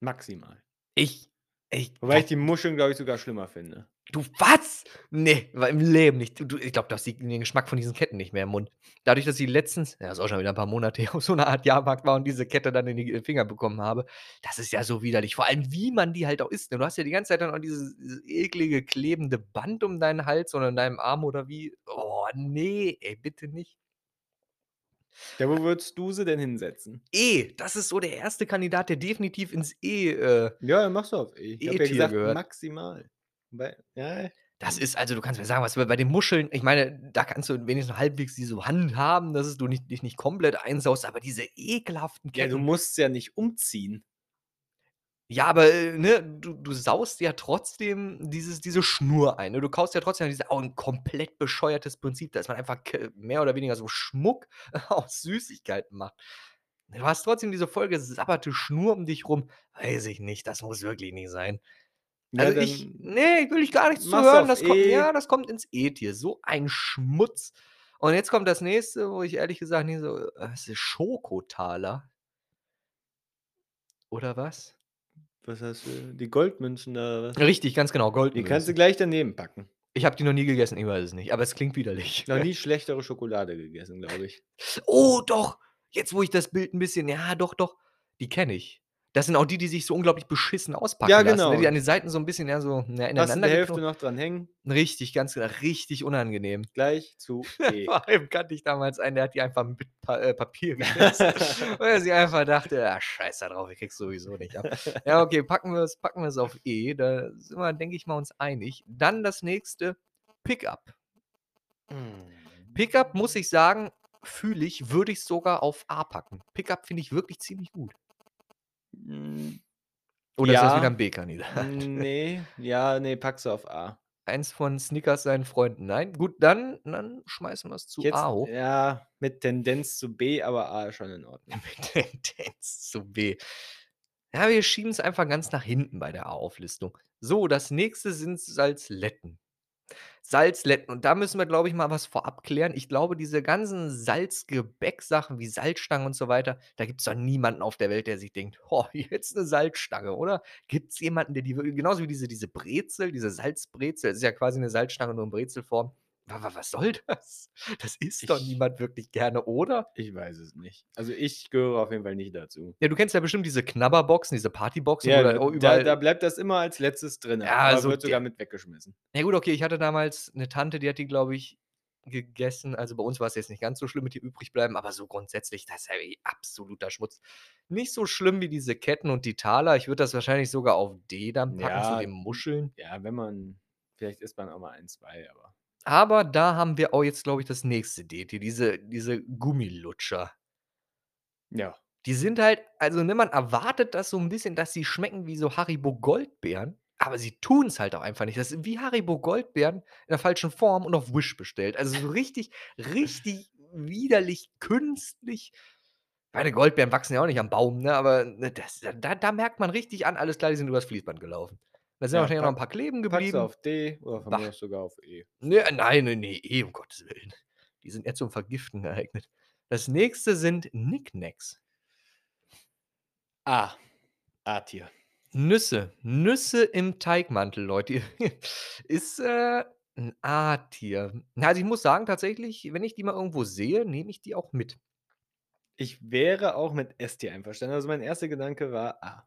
Speaker 2: Maximal.
Speaker 1: Ich ich
Speaker 2: Wobei ich die Muscheln, glaube ich, sogar schlimmer finde.
Speaker 1: Du was? Ne, weil im Leben nicht. Du du ich glaube, du hast die den Geschmack von diesen Ketten nicht mehr im Mund. Dadurch, dass ich letztens ja, ist auch schon wieder 'n paar Monate her, auf so 'ner Art Jahrmarkt war und diese Kette dann in die Finger bekommen habe. Das ist ja so widerlich. Vor allem, wie man die halt auch isst, ne? Du hast ja die ganze Zeit dann auch dieses dieses eklige klebende Band um deinen Hals oder in deinem Arm oder wie. Oh, ne, ey, bitte nicht.
Speaker 2: Ja, wo würdest du sie denn hinsetzen?
Speaker 1: E, das ist so der 1. Kandidat, der definitiv ins E äh,
Speaker 2: Ja, dann mach's doch auf E. Ich habe ja gesagt,
Speaker 1: gehört.
Speaker 2: maximal. Weil ja.
Speaker 1: Das ist also, du kannst mir sagen, was bei den Muscheln ich meine, da kannst du wenigstens halbwegs die so handhaben, dass es du nicht dich nicht komplett einsaust, aber diese ekelhaften
Speaker 2: Ja, du
Speaker 1: Ketten
Speaker 2: musst's ja nicht umziehen.
Speaker 1: Ja, aber, äh, ne, du du saust ja trotzdem dieses diese Schnur ein, ne? Du kaust ja trotzdem diese auch 'n komplett bescheuertes Prinzip, dass man einfach mehr oder weniger so Schmuck aus Süßigkeiten macht. Du hast trotzdem diese voll gesabberte Schnur um dich rum. Weiß ich nicht, das muss wirklich nicht sein.
Speaker 2: Ja,
Speaker 1: Also, ich
Speaker 2: dann
Speaker 1: ne, will ich gar nichts zu hören. Das kommt
Speaker 2: E.
Speaker 1: ja, das kommt ins E-Tier. So ein Schmutz. Und jetzt kommt das Nächste, wo ich ehrlich gesagt nicht so äh, was ist Schokothaler? Oder was?
Speaker 2: Was hast du? Die Goldmünzen oder was?
Speaker 1: Richtig, ganz genau,
Speaker 2: Die kannst du
Speaker 1: Goldmünzen.
Speaker 2: gleich daneben packen.
Speaker 1: Ich habe die noch nie gegessen, ich weiß es nicht, aber es klingt widerlich.
Speaker 2: Noch nie schlechtere Schokolade gegessen, glaube ich.
Speaker 1: Oh, doch, jetzt, wo ich das Bild 'n bisschen ja, doch, doch, die kenne ich. Das sind auch die, die sich so unglaublich beschissen auspacken
Speaker 2: Ja,
Speaker 1: lassen, ne?
Speaker 2: genau.
Speaker 1: Die an den Seiten so 'n bisschen, ja, so, ja,
Speaker 2: in
Speaker 1: ineinander
Speaker 2: der Hälfte noch dran hängen.
Speaker 1: Richtig, ganz genau, richtig unangenehm.
Speaker 2: Gleich zu E.
Speaker 1: Vor allem kannte ich damals einen, der hat die einfach mit Pa äh, Papier gegessen, weil er sich einfach dachte: „Ah, scheiß da drauf, ich krieg's sowieso nicht ab.“ Ja, okay, packen wir's packen wir's auf E, da sind wir, denke ich mal, uns einig. Dann das Nächste, Pickup. Pickup, muss ich sagen, fühle ich, würde ich sogar auf A packen. Pickup finde ich wirklich ziemlich gut.
Speaker 2: Hm.
Speaker 1: Oder ist das wieder
Speaker 2: Ja.
Speaker 1: 'n B-Kandidat?
Speaker 2: Ne, ja, ne, pack's auf A.
Speaker 1: Eins von Snickers seinen Freunden. Nein? Gut, dann dann schmeißen wir's zu
Speaker 2: Jetzt
Speaker 1: A hoch.
Speaker 2: ja, mit Tendenz zu B, aber A ist schon in Ordnung.
Speaker 1: Mit Tendenz zu B. Ja, wir schieben's einfach ganz nach hinten bei der A-Auflistung. So, das Nächste sind Salzletten. Salzletten und da müssen wir, glaube ich, mal was vorab klären. Ich glaube, diese ganzen Salzgebäck-Sachen wie Salzstangen und so weiter, da gibt's doch niemanden auf der Welt, der sich denkt: „Oh, jetzt 'ne Salzstange“, oder? Gibt's jemanden, der die genauso wie diese diese Brezel, diese Salzbrezel, das ist ja quasi 'ne Salzstange, nur in Brezelform. Wa wa was soll das? Das isst doch niemand wirklich gerne, oder?
Speaker 2: Ich weiß es nicht. Also, ich gehöre auf jeden Fall nicht dazu.
Speaker 1: Ja, du kennst ja bestimmt diese Knabberboxen, diese Partyboxen,
Speaker 2: Ja,
Speaker 1: dann
Speaker 2: da
Speaker 1: auch
Speaker 2: da da
Speaker 1: überall
Speaker 2: bleibt das immer als Letztes drinnen,
Speaker 1: Ja, also
Speaker 2: wird sogar mit weggeschmissen.
Speaker 1: Ja gut, okay, ich hatte damals 'ne Tante, die hat die, glaube ich, gegessen. Also, bei uns war's jetzt nicht ganz so schlimm mit dem Übrigbleiben, aber so grundsätzlich, das ist ja absoluter Schmutz. Nicht so schlimm wie diese Ketten und die Taler. Ich würde das wahrscheinlich sogar auf D dann packen zu
Speaker 2: Ja,
Speaker 1: den Muscheln.
Speaker 2: ja, wenn man vielleicht isst man auch mal 1, 2, aber
Speaker 1: Aber da haben wir auch jetzt, glaube ich, das nächste D-Tier, diese diese Gummilutscher.
Speaker 2: Ja.
Speaker 1: Die sind halt also, ne, man erwartet das so 'n bisschen, dass sie schmecken wie so Haribo Goldbeeren, Aber sie tun's halt auch einfach nicht. Das sind wie Haribo Goldbeeren in der falschen Form und auf Wish bestellt. Also, so richtig richtig widerlich, künstlich. Meine Goldbeeren wachsen ja auch nicht am Baum, ne, aber, ne, das da da merkt man richtig an, alles klar, die sind übers Fließband gelaufen. Da sind
Speaker 2: Ja,
Speaker 1: wahrscheinlich auch noch 'n
Speaker 2: pack
Speaker 1: paar kleben geblieben.
Speaker 2: auf D oder von mir aus sogar auf E.
Speaker 1: Ne, nein, ne, ne, E, um Gottes Willen. Die sind eher zum Vergiften geeignet. Das nächste sind Knick Knacks.
Speaker 2: A. A-Tier.
Speaker 1: Nüsse. Nüsse im Teigmantel, Leute. Ist, äh, 'n A-Tier. Na, also, ich muss sagen, tatsächlich, wenn ich die mal irgendwo sehe, nehme ich die auch mit.
Speaker 2: Ich wäre auch mit S-Tier einverstanden. Also, mein erster Gedanke war A.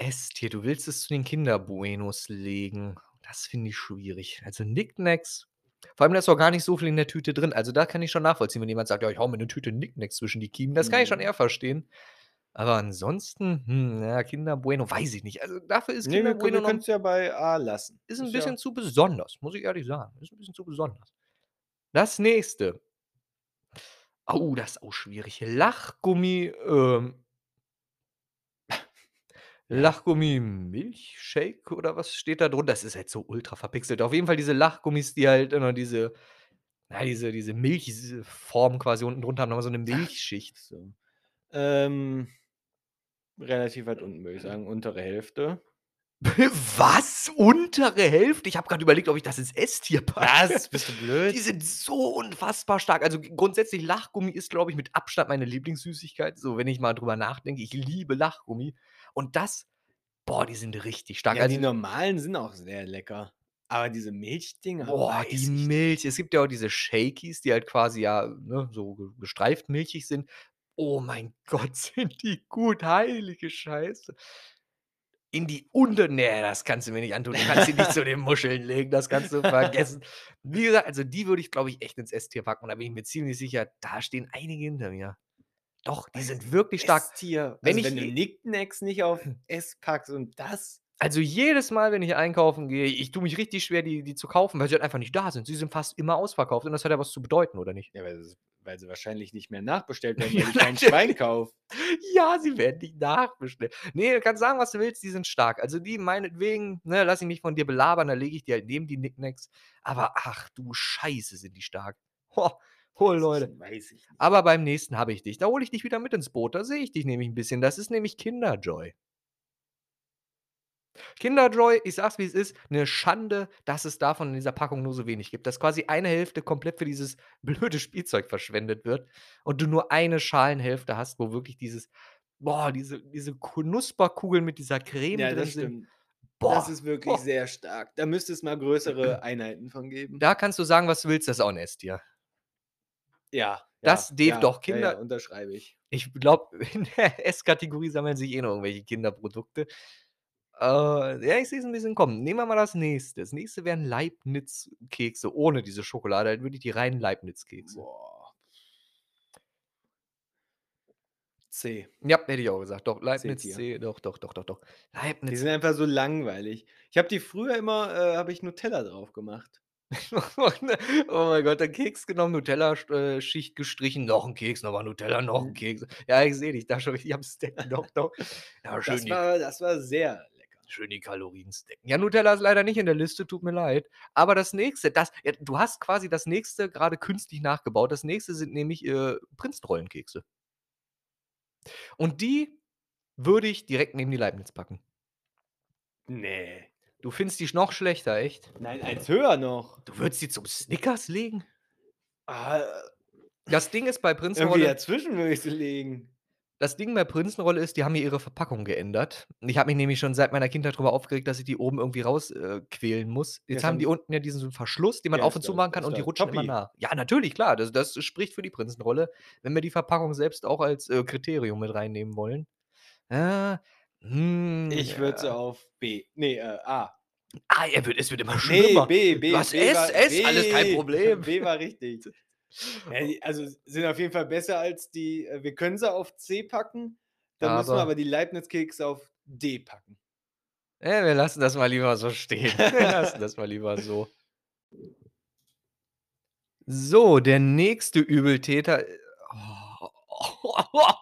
Speaker 1: S-Tier, du willst es zu den Kinder-Buenos legen. Das finde ich schwierig. Also, Knick Knacks vor allem, da ist auch gar nicht so viel in der Tüte drin. Also, da kann ich schon nachvollziehen, wenn jemand sagt: „Ja, ich haue mir 'ne Tüte Knick Knacks zwischen die Kiemen.“ Das kann ich schon
Speaker 2: Mhm.
Speaker 1: eher verstehen. Aber ansonsten, hm, ja, Kinder Bueno, weiß ich nicht. Also, dafür ist
Speaker 2: Ne,
Speaker 1: Kinder
Speaker 2: wir kö wir
Speaker 1: Bueno noch
Speaker 2: können's ja bei A lassen.
Speaker 1: ist 'n
Speaker 2: Ist
Speaker 1: bisschen
Speaker 2: ja
Speaker 1: zu besonders, muss ich ehrlich sagen. Ist 'n bisschen zu besonders. Das nächste Oh, das ist auch schwierig. Lachgummi, ähm
Speaker 2: Ja.
Speaker 1: Lachgummi-Milchshake oder was steht da drunter? Das ist halt so ultra verpixelt. Auf jeden Fall diese Lachgummis, die halt immer diese ja, diese diese Milch s Form quasi unten drunter haben, noch mal so 'ne
Speaker 2: Ach
Speaker 1: Milchschicht.
Speaker 2: so. Ähm relativ weit unten, würde ich sagen, untere Hälfte.
Speaker 1: Was? Untere Hälfte? Ich habe grad überlegt, ob ich das ins S-Tier packe.
Speaker 2: Was? Bist du blöd?
Speaker 1: Die sind so unfassbar stark. Also, grundsätzlich Lachgummi ist, glaube ich, mit Abstand meine Lieblingssüßigkeit. So, wenn ich mal drüber nachdenke, ich liebe Lachgummi. Und das boah, die sind richtig stark.
Speaker 2: Ja, die
Speaker 1: Also
Speaker 2: normalen sind auch sehr lecker. Aber diese Milchdinger,
Speaker 1: Boah, die Milch. Es gibt ja auch diese Shakies, die halt quasi ja, ne, so ge gestreift milchig sind. Oh mein Gott, sind die gut, heilige Scheiße. In die unter ne, das kannst du mir nicht antun. Du kannst die nicht zu den Muscheln legen, das kannst du vergessen. Wie gesagt, also, die würde ich, glaube ich, echt ins S-Tier packen. Und da bin ich mir ziemlich sicher, da stehen einige hinter mir. Doch, die sind wirklich stark.
Speaker 2: S-Tier.
Speaker 1: Wenn
Speaker 2: Also,
Speaker 1: ich
Speaker 2: wenn du
Speaker 1: je
Speaker 2: Knick Knacks nicht auf S packst und das
Speaker 1: Also, jedes Mal, wenn ich einkaufen gehe ich tue mich richtig schwer, die die zu kaufen, weil sie halt einfach nicht da sind. Sie sind fast immer ausverkauft und das hat ja was zu bedeuten, oder nicht?
Speaker 2: Ja, weil weil sie wahrscheinlich nicht mehr nachbestellt werden, weil ich kein. Schwein kaufe.
Speaker 1: Ja, sie werden nicht nachbestellt. Ne, du kannst sagen, was du willst, die sind stark. Also, die meinetwegen, ne, lasse ich mich von dir belabern, dann lege ich die halt neben die Knick Knacks. Aber ach du Scheiße, sind die stark. Oh,
Speaker 2: Weiß
Speaker 1: Leute. Aber beim nächsten habe ich dich. Da hole ich dich wieder mit ins Boot. Da sehe ich dich nämlich 'n bisschen. Das ist nämlich Kinder Joy. Kinder Joy, ich sage es, wie es ist, 'ne Schande, dass es davon in dieser Packung nur so wenig gibt, dass quasi eine Hälfte komplett für dieses blöde Spielzeug verschwendet wird und du nur eine Schalenhälfte hast, wo wirklich dieses boah, diese diese Knusperkugeln mit dieser Creme
Speaker 2: Ja,
Speaker 1: drin
Speaker 2: das
Speaker 1: sind.
Speaker 2: stimmt. Das
Speaker 1: Boah,
Speaker 2: ist wirklich
Speaker 1: boah.
Speaker 2: sehr stark. Da müsste es mal größere Einheiten von geben.
Speaker 1: Da kannst du sagen, was du willst, das ist auch 'n S-Tier.
Speaker 2: Ja,
Speaker 1: Das
Speaker 2: ja,
Speaker 1: Dave
Speaker 2: ja,
Speaker 1: doch,
Speaker 2: ja, ja,
Speaker 1: Kinder
Speaker 2: unterschreibe ich.
Speaker 1: ich glaube, in der S-Kategorie sammeln sich eh noch irgendwelche Kinderprodukte. Äh, ja, ich sehe es 'n bisschen kommen. Nehmen wir mal das nächste. Das nächste wären Leibniz-Kekse ohne diese Schokolade, halt wirklich die reinen Leibniz-Kekse.
Speaker 2: Boah. C.
Speaker 1: Ja, hätte ich auch gesagt. Doch, Leibniz
Speaker 2: C-Tier.
Speaker 1: C, doch, doch, doch, doch, doch.
Speaker 2: Die
Speaker 1: Leibniz
Speaker 2: sind einfach so langweilig. Ich habe die früher immer äh, habe ich Nutella drauf gemacht.
Speaker 1: Oh mein Gott, der Keks genommen, Nutella sch äh, gestrichen, noch 'n Keks, noch mal Nutella, noch 'n
Speaker 2: Mhm.
Speaker 1: Keks. Ja, ich sehe dich da schon richtig am Stacken. Doch, doch. Ja, schön
Speaker 2: Das
Speaker 1: die
Speaker 2: war das war sehr lecker.
Speaker 1: schön die Kalorien stacken. Ja, Nutella ist leider nicht in der Liste, tut mir leid. Aber das nächste, das ja, du hast quasi das nächste grade künstlich nachgebaut. Das nächste sind nämlich, äh, Prinzenrollenkekse. Und die würde ich direkt neben die Leibniz packen.
Speaker 2: Ne.
Speaker 1: Du findest die sch noch schlechter, echt?
Speaker 2: Nein, eins höher noch.
Speaker 1: Du würdest die zum Snickers legen?
Speaker 2: Ah.
Speaker 1: Das Ding ist bei
Speaker 2: Irgendwie
Speaker 1: Prinzenrolle
Speaker 2: dazwischen würde ich sie legen.
Speaker 1: das Ding bei Prinzenrolle ist, die haben ja ihre Verpackung geändert. Ich habe mich nämlich schon seit meiner Kindheit drüber aufgeregt, dass ich die oben irgendwie raus äh, muss. Jetzt
Speaker 2: Jetzt
Speaker 1: haben die unten ja diesen Verschluss, den man
Speaker 2: Ja,
Speaker 1: auf und zu machen kann und die rutschen immer
Speaker 2: Toppi.
Speaker 1: nach. Ja, natürlich, klar, das das spricht für die Prinzenrolle, wenn wir die Verpackung selbst auch als, äh, Kriterium mit reinnehmen wollen. Äh, hm,
Speaker 2: Ich würde sie
Speaker 1: ja.
Speaker 2: auf B ne, äh, A.
Speaker 1: Ah, er wird es wird immer schlimmer.
Speaker 2: B, B,
Speaker 1: Was,
Speaker 2: B
Speaker 1: S,
Speaker 2: war
Speaker 1: S, alles kein
Speaker 2: B.
Speaker 1: Problem.
Speaker 2: B war richtig. Die also, sind auf jeden Fall besser als die äh, wir können sie auf C packen, dann müssen wir
Speaker 1: Aber
Speaker 2: aber die Leibniz-Kekse auf D packen.
Speaker 1: Ja, wir lassen das mal lieber so stehen. Wir lassen das mal lieber so. So, der nächste Übeltäter äh, oh, oh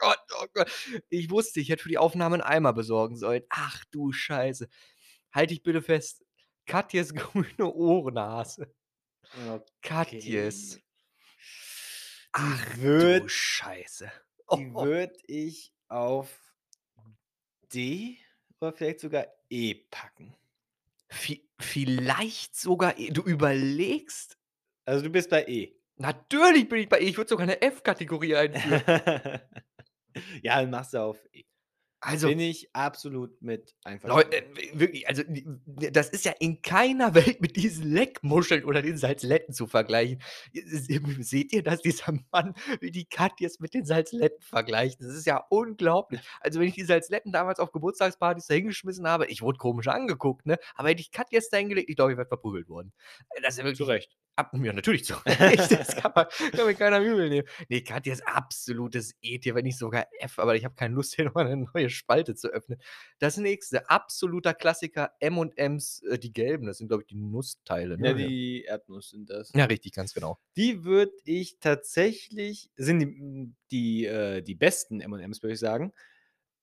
Speaker 1: Gott, oh Gott. Ich wusste, ich hätte für die Aufnahme 'n Eimer besorgen sollen. Ach du Scheiße. Halt dich bitte fest. Katjes grüne. Katjes.
Speaker 2: Okay.
Speaker 1: Ach
Speaker 2: Die
Speaker 1: du Scheiße.
Speaker 2: die würde ich auf D oder vielleicht sogar E packen.
Speaker 1: Vi vielleicht sogar E du überlegst?
Speaker 2: Also, du bist bei E?
Speaker 1: Natürlich bin ich bei E. Ich würde sogar 'ne F-Kategorie einführen.
Speaker 2: Ja, dann machst du auf E.
Speaker 1: Also
Speaker 2: Bin ich absolut mit
Speaker 1: äh, w wirklich, also, das ist ja in keiner Welt mit diesen Leckmuscheln oder den Salzletten zu vergleichen. Seht ihr das? Dieser Mann will die Katjes mit den Salzletten vergleichen. Das ist ja unglaublich. Also, wenn ich die Salzletten damals auf Geburtstagspartys da hingeschmissen habe ich wurde komisch angeguckt, ne? Aber hätte ich Katjes da hingelegt, ich glaube, ich wäre verprügelt worden. Äh, das ist ja
Speaker 2: Zu
Speaker 1: wirklich
Speaker 2: Recht.
Speaker 1: Ab ja, natürlich zu Recht. Das kann man kann mir keiner übel nehmen. Ne, Katjes absolutes E-Tier, wenn nicht sogar F, aber ich habe keine Lust, hier noch mal 'ne neue Spalte zu öffnen. Das Nächste, absoluter Klassiker, M&M's, äh, die gelben, das sind, glaube ich, die Nussteile,
Speaker 2: Ja,
Speaker 1: ne?
Speaker 2: die Erdnuss sind das.
Speaker 1: Ja, richtig, ganz genau.
Speaker 2: Die würde ich tatsächlich sind die die, äh die besten M&M's, würde ich sagen,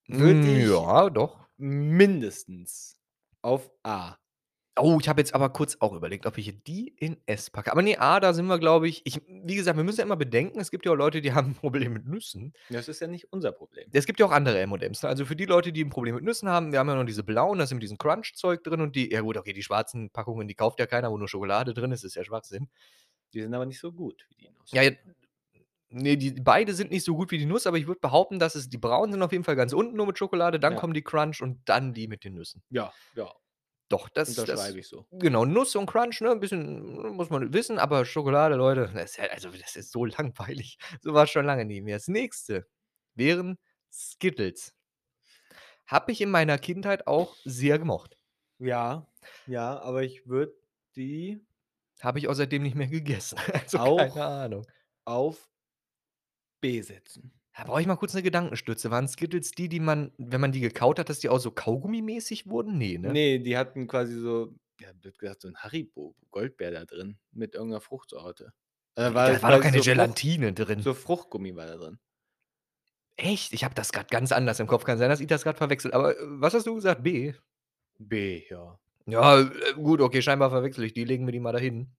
Speaker 2: würde
Speaker 1: Hm,
Speaker 2: ich
Speaker 1: ja, doch.
Speaker 2: mindestens auf A.
Speaker 1: Oh, ich habe jetzt aber kurz auch überlegt, ob ich die in S packe. Aber ne, A, da sind wir, glaube ich ich wie gesagt, wir müssen ja immer bedenken, es gibt ja auch Leute, die haben 'n Problem mit Nüssen.
Speaker 2: Das ist ja nicht unser Problem.
Speaker 1: Es gibt ja auch andere M&M's, ne? Also, für die Leute, die 'n Problem mit Nüssen haben, wir haben ja noch diese blauen, da ist mit diesem Crunch-Zeug drin und die ja gut, okay, die schwarzen Packungen, die kauft ja keiner, wo nur Schokolade drin ist, ist ja Schwachsinn.
Speaker 2: Die sind aber nicht so gut wie die Nuss.
Speaker 1: Ja, j ne, die beide sind nicht so gut wie die Nuss, aber ich würde behaupten, dass es die braunen sind auf jeden Fall ganz unten nur mit Schokolade, dann
Speaker 2: Ja.
Speaker 1: kommen die Crunch und dann die mit den Nüssen.
Speaker 2: Ja, ja.
Speaker 1: Doch, das das
Speaker 2: ich so.
Speaker 1: genau, Nuss und Crunch, ne, 'n bisschen muss man wissen, aber Schokolade, Leute, das ist ja also, das ist so langweilig. So war's schon lange nicht mehr. Das Nächste wären Skittles. Habe ich in meiner Kindheit auch sehr gemocht.
Speaker 2: Ja, ja, aber ich würde die
Speaker 1: Habe ich auch seitdem nicht mehr gegessen. Also, keine
Speaker 2: auch
Speaker 1: Ahnung.
Speaker 2: auf B setzen.
Speaker 1: Da brauche ich mal kurz 'ne Gedankenstütze. Waren Skittles die, die man, wenn man die gekaut hat, dass die auch so kaugummimäßig wurden? Ne, ne?
Speaker 2: Ne, die hatten quasi so, ja, blöd gesagt, so 'n Haribo-Goldbeer da drin mit irgend 'ner Fruchtsorte. Äh, war
Speaker 1: Da war doch keine
Speaker 2: so Frucht
Speaker 1: Gelatine drin.
Speaker 2: so Fruchtgummi war da drin.
Speaker 1: Echt? Ich habe das grad ganz anders im Kopf. Kann sein, dass ich das grad verwechsle. Aber, äh, was hast du gesagt? B?
Speaker 2: B, ja.
Speaker 1: Ja, äh, gut, okay, scheinbar verwechsle ich die. Legen wir die mal dahin.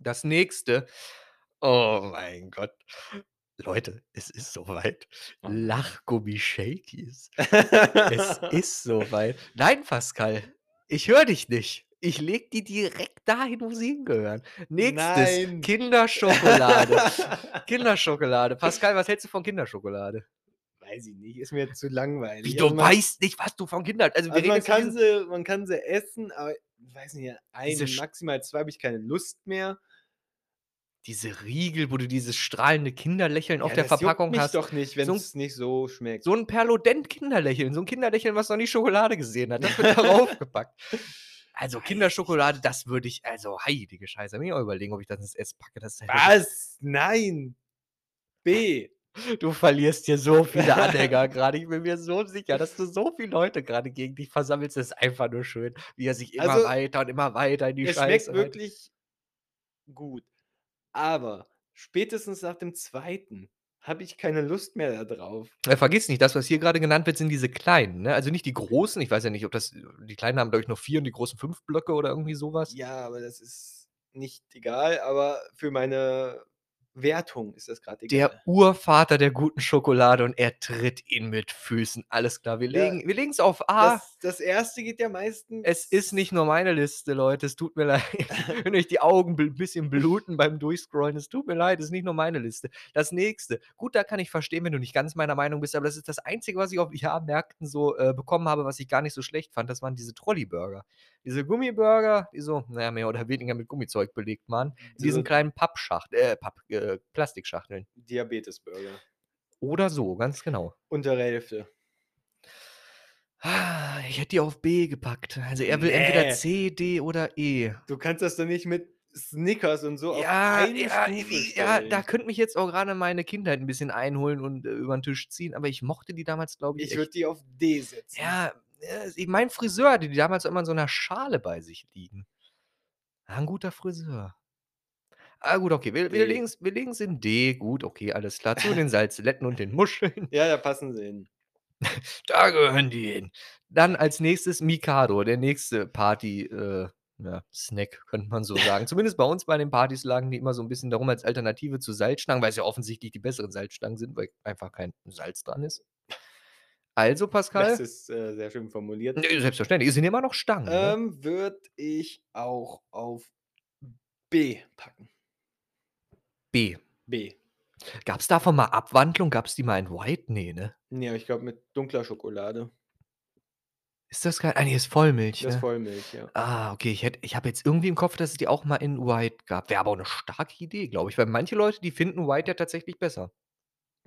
Speaker 1: Das Nächste oh mein Gott. Leute, es ist so weit.
Speaker 2: Oh.
Speaker 1: Lachgummi-Shakies. Es ist so weit. Nein, Pascal, ich höre dich nicht. Ich lege die direkt dahin, wo sie hingehören. Nächstes,
Speaker 2: Nein.
Speaker 1: Kinderschokolade. Kinderschokolade. Pascal, was hältst du von Kinderschokolade?
Speaker 2: Weiß ich nicht, ist mir zu langweilig.
Speaker 1: Wie,
Speaker 2: Also,
Speaker 1: du
Speaker 2: man
Speaker 1: weißt nicht, was du von Kindern also, wir
Speaker 2: also, man kann sie man kann sie essen, aber ich weiß nicht,
Speaker 1: Diese
Speaker 2: 1,
Speaker 1: sch
Speaker 2: maximal 2 habe ich keine Lust mehr.
Speaker 1: Diese Riegel, wo du dieses strahlende Kinderlächeln auf
Speaker 2: Ja,
Speaker 1: der
Speaker 2: das juckt
Speaker 1: Verpackung
Speaker 2: mich
Speaker 1: hast.
Speaker 2: doch nicht,
Speaker 1: So 'n
Speaker 2: wenn's nicht so schmeckt.
Speaker 1: so 'n Perlodent-Kinderlächeln. So 'n Kinderlächeln, was noch nie Schokolade gesehen hat. Das wird darauf gepackt. Also, Kinderschokolade, das würde ich also, heilige Scheiße, ich auch überlegen, ob ich das ins S packe. Das ist
Speaker 2: Was? Nein. B.
Speaker 1: Du verlierst hier so viele Anhänger grade. Ich bin mir so sicher, dass du so viele Leute grade gegen dich versammelst. Das ist einfach nur schön, wie er sich immer
Speaker 2: Also
Speaker 1: weiter und immer weiter in die
Speaker 2: es schmeckt
Speaker 1: Scheiße rein
Speaker 2: wirklich gut, aber spätestens nach dem 2. habe ich keine Lust mehr da drauf.
Speaker 1: Äh, vergiss nicht, das, was hier grade genannt wird, sind diese kleinen, ne? Also, nicht die großen. Ich weiß ja nicht, ob das die kleinen haben, glaube ich, nur 4 und die großen 5 Blöcke oder irgendwie so was.
Speaker 2: Ja, aber das ist nicht egal, aber für meine Wertung ist das grad
Speaker 1: Der. Urvater der guten Schokolade und er tritt ihn mit Füßen. Alles klar, wir
Speaker 2: Ja.
Speaker 1: legen wir legen's auf A.
Speaker 2: Das das 1. geht ja meistens
Speaker 1: Es ist nicht nur meine Liste, Leute. Es tut mir leid, wenn euch die Augen bl bisschen bluten beim Durchscrollen. Es tut mir leid, ist nicht nur meine Liste. Das Nächste, gut, da kann ich verstehen, wenn du nicht ganz meiner Meinung bist, aber das ist das Einzige, was ich auf Jahrmärkten so, äh, bekommen habe, was ich gar nicht so schlecht fand. Das waren diese Trolli-Burger. Diese Gummiburger, die so, na ja, mehr oder weniger mit Gummizeug belegt waren, in diesen
Speaker 2: Diese
Speaker 1: kleinen Pappschacht äh, Papp äh, Plastikschachteln.
Speaker 2: Diabetesburger.
Speaker 1: Oder so, ganz genau.
Speaker 2: Untere Hälfte.
Speaker 1: Ah, ich hätte die auf B gepackt. Also, er will entweder
Speaker 2: Ne.
Speaker 1: C, D oder E.
Speaker 2: Du kannst das doch nicht mit Snickers und so auf
Speaker 1: Ja,
Speaker 2: eine
Speaker 1: ja,
Speaker 2: Stufe
Speaker 1: ja, da könnte mich jetzt auch grade meine Kindheit 'n bisschen einholen und, äh, über 'n Tisch ziehen, aber ich mochte die damals, glaube ich,
Speaker 2: Ich würde die auf D setzen.
Speaker 1: Ja, mein Friseur hatte die damals immer in so 'ner Schale bei sich liegen. War 'n guter Friseur. Ah, gut, okay, wir wir
Speaker 2: D.
Speaker 1: legen's wir legen's in D. Gut, okay, alles klar. Zu den Salzletten und den Muscheln.
Speaker 2: Ja, da passen sie hin.
Speaker 1: Da gehören die hin. Dann als Nächstes Mikado, der nächste Party äh, ja, Snack, könnte man so sagen. Zumindest bei uns bei den Partys lagen die immer so 'n bisschen da rum als Alternative zu Salzstangen, weil's ja offensichtlich die besseren Salzstangen sind, weil einfach kein Salz dran ist. Also,
Speaker 2: Das
Speaker 1: Pascal
Speaker 2: ist, äh, sehr schön formuliert.
Speaker 1: Ne, selbstverständlich. Es sind immer noch Stangen, ne?
Speaker 2: Ähm, würde ich auch auf B packen.
Speaker 1: B.
Speaker 2: B.
Speaker 1: Gab's davon mal Abwandlung? Gab's die mal in White? Ne, ne?
Speaker 2: Ne, aber ich glaube mit dunkler Schokolade.
Speaker 1: Ist das kei ah, ne, ist Vollmilch,
Speaker 2: Das ist
Speaker 1: ne?
Speaker 2: Vollmilch, ja.
Speaker 1: Ah, okay, ich ich habe jetzt irgendwie im Kopf, dass es die auch mal in White gab. Wäre aber auch 'ne starke Idee, glaube ich, weil manche Leute, die finden White ja tatsächlich besser.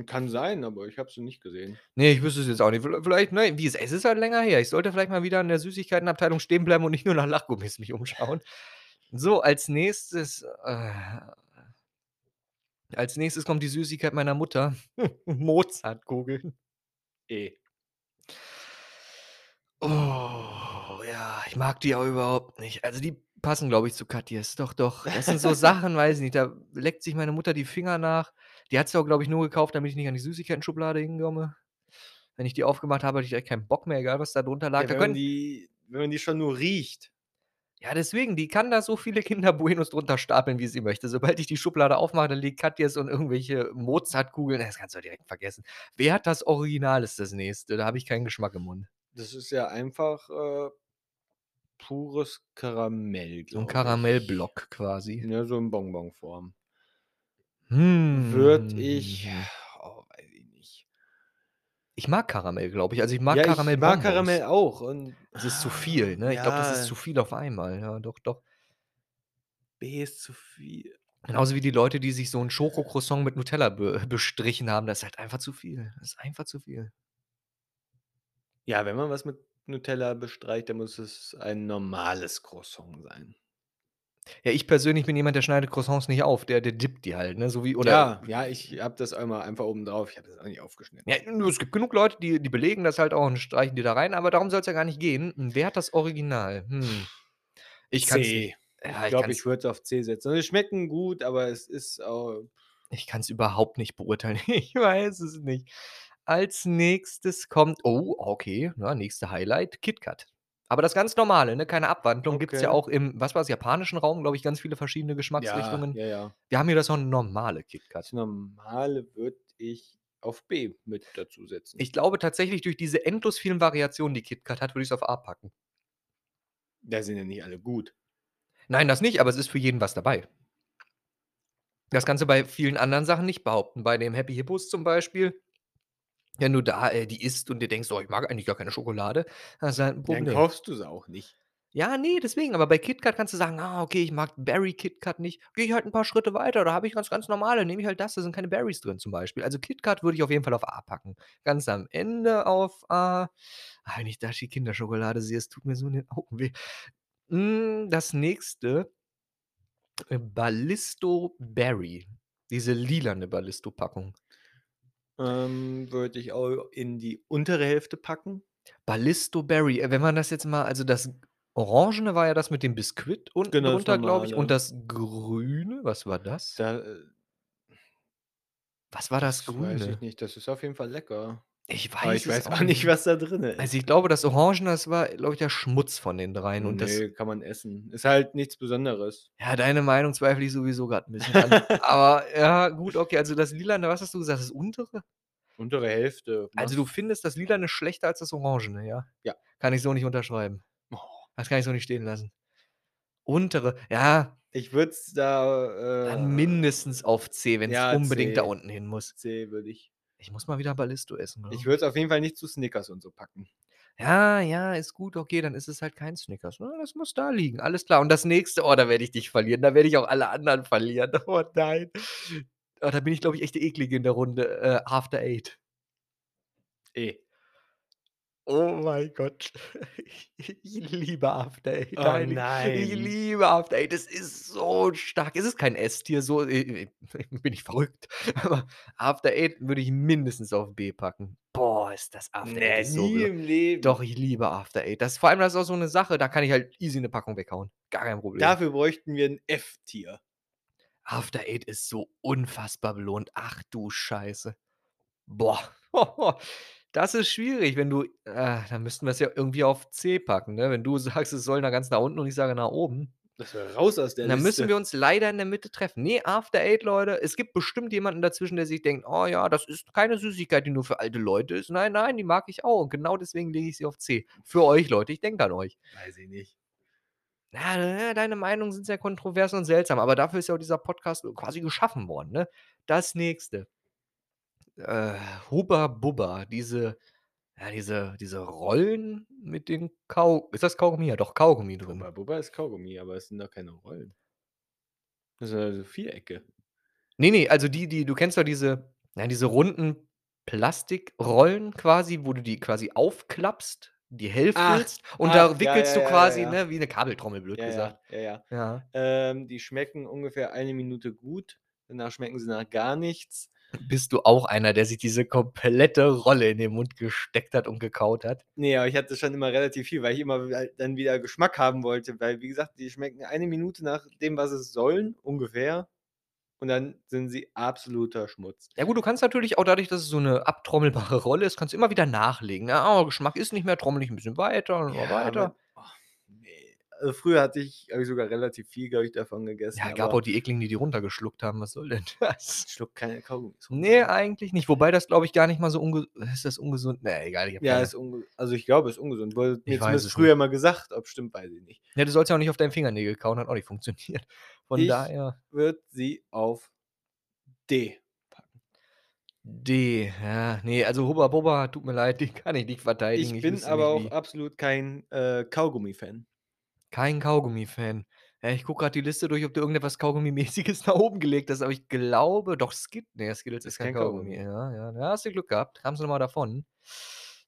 Speaker 2: Kann sein, aber ich habe sie nicht gesehen.
Speaker 1: Ne, ich wüsste es jetzt auch nicht. Viellei vielleicht, ne, wie es es ist halt länger her. Ich sollte vielleicht mal wieder in der Süßigkeitenabteilung stehen bleiben und nicht nur nach Lachgummis mich umschauen. So, als Nächstes, äh als Nächstes kommt die Süßigkeit meiner Mutter. Mozartkugeln.
Speaker 2: E.
Speaker 1: Oh, ja, ich mag die auch überhaupt nicht. Also, die passen, glaube ich, zu Katjes. Doch, doch. Das sind so Sachen, weiß ich nicht, da leckt sich meine Mutter die Finger nach. Die hat sie auch, glaube ich, nur gekauft, damit ich nicht an die Süßigkeiten-Schublade hinkomme. Wenn ich die aufgemacht habe, hatte ich direkt keinen Bock mehr, egal was da drunter lag.
Speaker 2: Ja,
Speaker 1: Da
Speaker 2: wenn man
Speaker 1: können
Speaker 2: die wenn man die schon nur riecht.
Speaker 1: Ja, deswegen, die kann da so viele Kinder Buenos drunter stapeln, wie sie möchte. Sobald ich die Schublade aufmache, dann liegt Katjes und irgendwelche Mozartkugeln das kannst du direkt vergessen. Wer hat das Original, ist das Nächste. Da habe ich keinen Geschmack im Mund.
Speaker 2: Das ist ja einfach, äh, pures Karamell,
Speaker 1: So 'n
Speaker 2: glaube ich.
Speaker 1: Karamellblock quasi.
Speaker 2: Ja, so in Bonbonform. Würde ich
Speaker 1: Hm.
Speaker 2: oh, weiß ich nicht.
Speaker 1: Ich mag Karamell, glaube ich. Also, ich mag
Speaker 2: Ja, ich mag
Speaker 1: Karamellbonbons.
Speaker 2: Karamell auch und
Speaker 1: Es ist zu viel, ne? Ich glaube, das ist
Speaker 2: ja.
Speaker 1: zu viel auf einmal. Ja, doch, doch.
Speaker 2: B ist zu viel.
Speaker 1: Genauso wie die Leute, die sich so 'n Schokocroissant mit Nutella be bestrichen haben. Das ist halt einfach zu viel. Das ist einfach zu viel.
Speaker 2: Ja, wenn man was mit Nutella bestreicht, dann muss es ein normales Croissant sein.
Speaker 1: Ja, ich persönlich bin jemand, der schneidet Croissants nicht auf, der der dippt die halt, ne, so wie oder
Speaker 2: Ja, ja, ich habe das einmal einfach oben drauf. Ich habe das auch nicht aufgeschnitten.
Speaker 1: Ja, nur es gibt genug Leute, die die belegen das halt auch und streichen die da rein, aber darum soll's ja gar nicht gehen. Hm, wer hat das Original? Hm. Ich.
Speaker 2: C. Ich
Speaker 1: Ja, ich
Speaker 2: glaube, ich
Speaker 1: kann's
Speaker 2: würde es auf C setzen. Sie schmecken gut, aber es ist au
Speaker 1: ich kann's überhaupt nicht beurteilen. Ich weiß es nicht. Als Nächstes kommt oh, okay, ja, nächste Highlight, KitKat. Aber das ganz Normale, ne, keine Abwandlung. Gibt's ja
Speaker 2: Okay.
Speaker 1: auch im was war's, japanischen Raum, glaube ich, ganz viele verschiedene
Speaker 2: Ja,
Speaker 1: Geschmacksrichtungen.
Speaker 2: ja, ja.
Speaker 1: Wir haben hier das noch normale KitKat.
Speaker 2: Das Normale würde ich auf B mit dazu setzen.
Speaker 1: Ich glaube tatsächlich, durch diese endlos vielen Variationen, die KitKat hat, würde ich's auf A packen.
Speaker 2: Ja, sind ja nicht alle gut.
Speaker 1: Nein, das nicht, aber es ist für jeden was dabei. Das kannst du bei vielen anderen Sachen nicht behaupten. Bei den Happy Hippos zum Beispiel, wenn du da, äh, die isst und dir denkst: „Oh, ich mag eigentlich gar keine Schokolade“, hast du halt 'n
Speaker 2: Dann
Speaker 1: Problem.
Speaker 2: kaufst du sie auch nicht.
Speaker 1: Ja, ne, deswegen, aber bei KitKat kannst du sagen: „Ah, okay, ich mag Berry KitKat nicht.“ Gehe ich halt 'n paar Schritte weiter, da habe ich ganz, ganz normale, nehme ich halt das, da sind keine Berries drin zum Beispiel. Also, KitKat würde ich auf jeden Fall auf A packen. Ganz am Ende auf A ah, wenn ich da die Kinderschokolade sehe, es tut mir so in den Augen weh. Hm, das Nächste äh, Ballisto Berry, diese lilane Ballisto-Packung.
Speaker 2: Ähm, würde ich auch in die untere Hälfte packen.
Speaker 1: Ballisto Berry, äh, wenn man das jetzt mal also, das Orangene war ja das mit dem Biskuit unten
Speaker 2: Genau,
Speaker 1: drunter, glaube ich, und das Grüne, was war das?
Speaker 2: Da, äh
Speaker 1: Was war das
Speaker 2: das weiß ich
Speaker 1: Grüne?
Speaker 2: nicht. Das ist auf jeden Fall lecker.
Speaker 1: Ich
Speaker 2: Aber
Speaker 1: weiß
Speaker 2: ich
Speaker 1: es
Speaker 2: weiß
Speaker 1: auch
Speaker 2: nicht, was da
Speaker 1: Also,
Speaker 2: ist.
Speaker 1: ich glaube, das Orangene, das war, glaube ich, der Schmutz von den dreien und das
Speaker 2: Ne, kann man essen. Ist halt nichts Besonderes.
Speaker 1: Ja, deine Meinung zweifle ich sowieso grad 'n bisschen an. Aber ja, gut, okay, also, das Lilane, was hast du gesagt, das untere?
Speaker 2: Untere Hälfte,
Speaker 1: Also, du findest das Lilane schlechter als das Orangene, ja?
Speaker 2: Ja.
Speaker 1: Kann ich so nicht unterschreiben.
Speaker 2: Oh.
Speaker 1: Das kann ich so nicht stehen lassen. Untere, ja
Speaker 2: Ich würde es da,
Speaker 1: dann mindestens auf C,
Speaker 2: äh
Speaker 1: wenn's
Speaker 2: ja,
Speaker 1: unbedingt da
Speaker 2: C.
Speaker 1: unten hin muss.
Speaker 2: C würde ich
Speaker 1: Ich muss mal wieder Ballisto essen,
Speaker 2: Ich
Speaker 1: glaube
Speaker 2: würde es auf jeden Fall nicht zu Snickers und so packen.
Speaker 1: Ja, ja, ist gut, okay, dann ist es halt kein Snickers, ne? Das muss da liegen, alles klar. Und das Nächste, oh, da werde ich dich verlieren, da werde ich auch alle anderen verlieren. Oh nein. Oh, da bin ich, glaube ich, echt der Eklige in der Runde, äh, After Eight.
Speaker 2: E.
Speaker 1: Oh mein Gott. Ich liebe After Eight.
Speaker 2: Oh
Speaker 1: Nein, ich liebe After Eight. Das ist so stark. Es ist kein Esstier, so, äh, bin ich verrückt. Aber After Eight würde ich mindestens auf B packen. Boah, ist das After Eight
Speaker 2: Ne,
Speaker 1: ist so
Speaker 2: nie im Leben.
Speaker 1: doch, ich liebe After Eight. Das vor allem, das ist auch so 'ne Sache, da kann ich halt easy 'ne Packung weghauen. Gar kein Problem.
Speaker 2: Dafür bräuchten wir 'n F-Tier.
Speaker 1: After Eight ist so unfassbar belohnt. Ach du Scheiße. Boah. Das ist schwierig, wenn du äh, dann müssten wir's ja irgendwie auf C packen, ne? Wenn du sagst, es soll nach ganz nach unten und ich sage nach oben.
Speaker 2: Das soll raus aus der
Speaker 1: Dann müssen
Speaker 2: Liste.
Speaker 1: wir uns leider in der Mitte treffen. Ne, After Eight, Leute, es gibt bestimmt jemanden dazwischen, der sich denkt: „Oh ja, das ist keine Süßigkeit, die nur für alte Leute ist. Nein, nein, die mag ich auch.“ Und genau deswegen lege ich sie auf C. Für euch, Leute, ich denke an euch.
Speaker 2: Weiß ich nicht.
Speaker 1: Ja, deine Meinungen sind sehr kontrovers und seltsam, aber dafür ist ja auch dieser Podcast quasi geschaffen worden, ne? Das Nächste. Äh, Hubba Bubba, diese ja, diese diese Rollen mit den Kau ist das Kaugummi? Ja doch, Kaugummi drin.
Speaker 2: Hubba Bubba ist Kaugummi, aber es sind doch keine Rollen. Das sind ja so Vierecke.
Speaker 1: Ne, ne, also die die du kennst doch diese ja, diese runden Plastikrollen quasi, wo du die quasi aufklappst, die
Speaker 2: Ach,
Speaker 1: häftelst und
Speaker 2: ach,
Speaker 1: da wickelst
Speaker 2: ja,
Speaker 1: du
Speaker 2: ja,
Speaker 1: quasi,
Speaker 2: ja,
Speaker 1: ne, wie 'ne Kabeltrommel, blöd gesagt.
Speaker 2: ja, ja, ja.
Speaker 1: Ja.
Speaker 2: Ähm, die schmecken ungefähr eine Minute gut, danach schmecken sie nach gar nichts.
Speaker 1: Bist du auch einer, der sich diese komplette Rolle in den Mund gesteckt hat und gekaut hat?
Speaker 2: Ne, aber ich hatte schon immer relativ viel, weil ich immer dann wieder Geschmack haben wollte, weil, wie gesagt, die schmecken eine Minute nach dem, was es sollen, ungefähr, und dann sind sie absoluter Schmutz.
Speaker 1: Ja gut, du kannst natürlich auch dadurch, dass es so 'ne abtrommelbare Rolle ist kannst du immer wieder nachlegen, ne? „Ah, Geschmack ist nicht mehr, trommel ich 'n bisschen weiter und
Speaker 2: Ja,
Speaker 1: weiter.“
Speaker 2: oh. Also, früher hatte ich habe ich sogar relativ viel, glaube ich, davon gegessen,
Speaker 1: Ja, gab auch die Ekligen, die die runtergeschluckt haben. Was soll denn das?
Speaker 2: Ich schlucke keine Kaugummis
Speaker 1: Ne,
Speaker 2: runter.
Speaker 1: eigentlich nicht. Wobei das, glaube ich, gar nicht mal so unge ist das ungesund? Ne, egal, ich habe
Speaker 2: Ja, ist also, ich glaube, ist ungesund. Wurde
Speaker 1: Ich weiß es
Speaker 2: früher
Speaker 1: nicht.
Speaker 2: mal gesagt. Ob stimmt, weiß ich nicht.
Speaker 1: Ja, du sollst ja auch nicht auf deinen Fingernägel kauen, hat auch nicht funktioniert. Von
Speaker 2: Ich
Speaker 1: daher
Speaker 2: würde sie auf D packen.
Speaker 1: D, ja, ne, also Hubba Bubba, tut mir leid, die kann ich nicht verteidigen.
Speaker 2: Ich bin
Speaker 1: wüsste
Speaker 2: aber
Speaker 1: nicht
Speaker 2: auch
Speaker 1: wie.
Speaker 2: absolut kein, äh, Kaugummi-Fan.
Speaker 1: Kein Kaugummi-Fan. Ja, ich gucke grad die Liste durch, ob du irgendetwas Kaugummi-mäßiges nach oben gelegt hast, aber ich glaube doch Skit ne, Skittles ist
Speaker 2: Ist
Speaker 1: kein
Speaker 2: kein
Speaker 1: Kaugummi.
Speaker 2: Kaugummi.
Speaker 1: Ja, ja, da hast du Glück gehabt. Kamst du noch mal davon.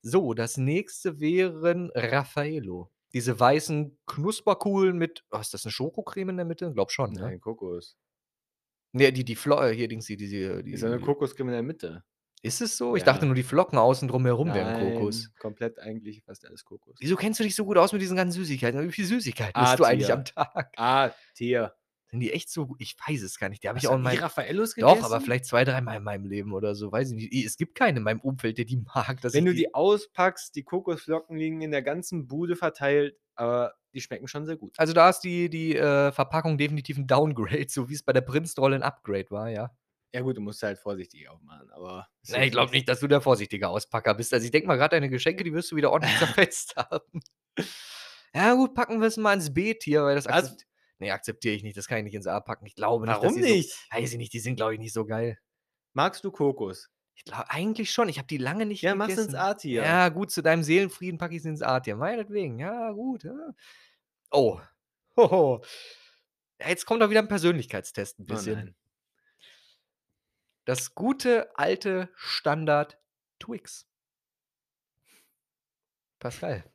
Speaker 1: So, das Nächste wären Raffaello. Diese weißen Knusperkugeln mit oh, ist das 'ne Schokocreme in der Mitte? Glaube schon, ne?
Speaker 2: Nein, Kokos.
Speaker 1: Ne, die die Flo äh, hier Dingsi, diese
Speaker 2: Ist ja 'ne
Speaker 1: die
Speaker 2: Kokoscreme in der Mitte.
Speaker 1: Ist es so? Ich dachte
Speaker 2: Ja.
Speaker 1: nur, die Flocken außen drum herum wären Kokos.
Speaker 2: Komplett eigentlich fast alles Kokos.
Speaker 1: Wieso kennst du dich so gut aus mit diesen ganzen Süßigkeiten? Wie viel Süßigkeiten isst du eigentlich am. Tag?
Speaker 2: A-Tier.
Speaker 1: Sind die echt so gu ich weiß es gar nicht. Die habe ich auch in meinem
Speaker 2: Raffaellos
Speaker 1: Doch, aber
Speaker 2: gegessen?
Speaker 1: vielleicht 2, dreimal in meinem Leben oder so, weiß ich nicht. Es gibt keinen in meinem Umfeld, der die mag,
Speaker 2: Wenn du die auspackst, die Kokosflocken liegen in der ganzen Bude verteilt, aber die schmecken schon sehr gut.
Speaker 1: Also, da ist die die, äh, Verpackung definitiv 'n Downgrade, so wie's bei der Prinzrolle 'n Upgrade war, ja.
Speaker 2: Ja gut, du musst halt vorsichtig aufmachen, aber jetzt
Speaker 1: ich glaube nicht, dass du der vorsichtige Auspacker bist. Also, ich denke mal grad deine Geschenke, die wirst du wieder ordentlich zerfetzt haben. Ja gut, packen wir's mal ins B-Tier, weil das
Speaker 2: Was?
Speaker 1: akzept ne, akzeptiere ich nicht. Das kann ich nicht ins A packen. Ich glaube nicht,
Speaker 2: Warum
Speaker 1: die so
Speaker 2: nicht?
Speaker 1: weiß ich nicht, die sind, glaube ich, nicht so geil.
Speaker 2: Magst du Kokos?
Speaker 1: Ich glau eigentlich schon. Ich habe die lange nicht
Speaker 2: Ja, mach's ins
Speaker 1: gegessen.
Speaker 2: A-Tier.
Speaker 1: Ja, gut, zu deinem Seelenfrieden packe ich's ins A-Tier. Meinetwegen, ja, gut, ja. Oh. Hoho. Ja, jetzt kommt auch wieder 'n Persönlichkeitstest 'n
Speaker 2: Oh
Speaker 1: bisschen. Das gute alte Standard Twix. Pascal.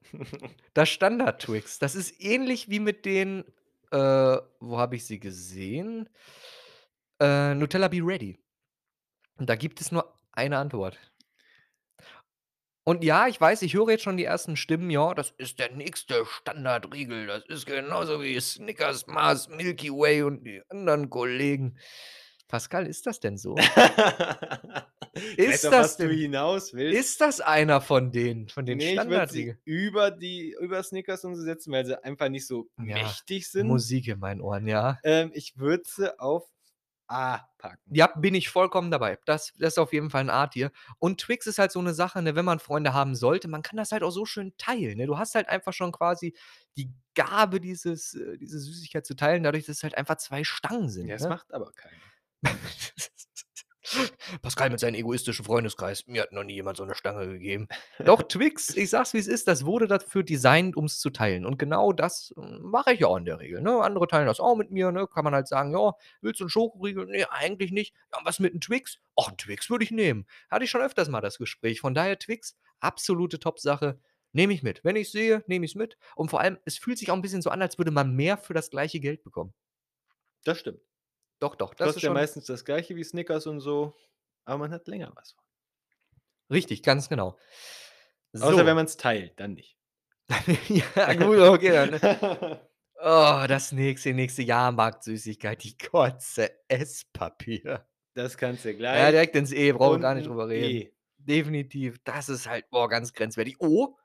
Speaker 1: Das Standard Twix, das ist ähnlich wie mit den äh, wo habe ich sie gesehen? Äh, Nutella Be Ready. Und da gibt es nur eine Antwort. Und ja, ich weiß, ich höre jetzt schon die ersten Stimmen: „Ja, das ist der nächste Standardriegel. Das ist genauso wie Snickers, Mars, Milky Way und die anderen Kollegen.“ Pascal, ist das denn so?
Speaker 2: Ich
Speaker 1: Ist
Speaker 2: auf
Speaker 1: das
Speaker 2: was du
Speaker 1: denn
Speaker 2: hinaus willst.
Speaker 1: ist das einer von denen von den
Speaker 2: Ne, ich würde sie
Speaker 1: Standardriegel?
Speaker 2: über die über Snickers und so setzen, weil sie einfach nicht so
Speaker 1: Ja,
Speaker 2: mächtig sind.
Speaker 1: Musik in meinen Ohren, ja.
Speaker 2: Ähm, ich würde sie auf A packen.
Speaker 1: Ja, bin ich vollkommen dabei. Das das ist auf jeden Fall 'n A-Tier. Und Twix ist halt so 'ne Sache, ne, wenn man Freunde haben sollte, man kann das halt auch so schön teilen, ne? Du hast halt einfach schon quasi die Gabe, dieses äh, diese Süßigkeit zu teilen, dadurch, dass es halt einfach 2 Stangen sind,
Speaker 2: Ja, das
Speaker 1: ne?
Speaker 2: macht aber keiner.
Speaker 1: Pascal mit seinem egoistischen Freundeskreis. Mir hat noch nie jemand so 'ne Stange gegeben. Doch, Twix, ich sage es, wie's ist, das wurde dafür designt, um's zu teilen. Und genau das, hm, mache ich ja auch in der Regel, ne? Andere teilen das auch mit mir, ne? Kann man halt sagen: „Ja, willst du 'n Schokoriegel?“ „Ne, eigentlich nicht.“ „Ja, was mit 'n Twix?“ „Ach, 'n Twix würde ich nehmen.“ Hatte ich schon öfters mal das Gespräch. Von daher Twix, absolute Top-Sache, nehme ich mit. Wenn ich's sehe, nehme ich's mit. Und vor allem, es fühlt sich auch 'n bisschen so an, als würde man mehr für das gleiche Geld bekommen.
Speaker 2: Das stimmt.
Speaker 1: Doch, doch, das ist
Speaker 2: Kostet ja meistens das Gleiche wie Snickers und so, aber man hat länger was.
Speaker 1: Richtig, ganz genau.
Speaker 2: Außer wenn
Speaker 1: So.
Speaker 2: man's teilt, dann nicht.
Speaker 1: Ja, gut, okay, dann Oh, das nächste nächste Jahrmarktsüßigkeit, die Kotze, Esspapier.
Speaker 2: Das kannst du
Speaker 1: Ja,
Speaker 2: gleich
Speaker 1: direkt ins E, brauchen wir gar nicht drüber reden.
Speaker 2: E.
Speaker 1: definitiv. Das ist halt, boah, ganz grenzwertig. Oh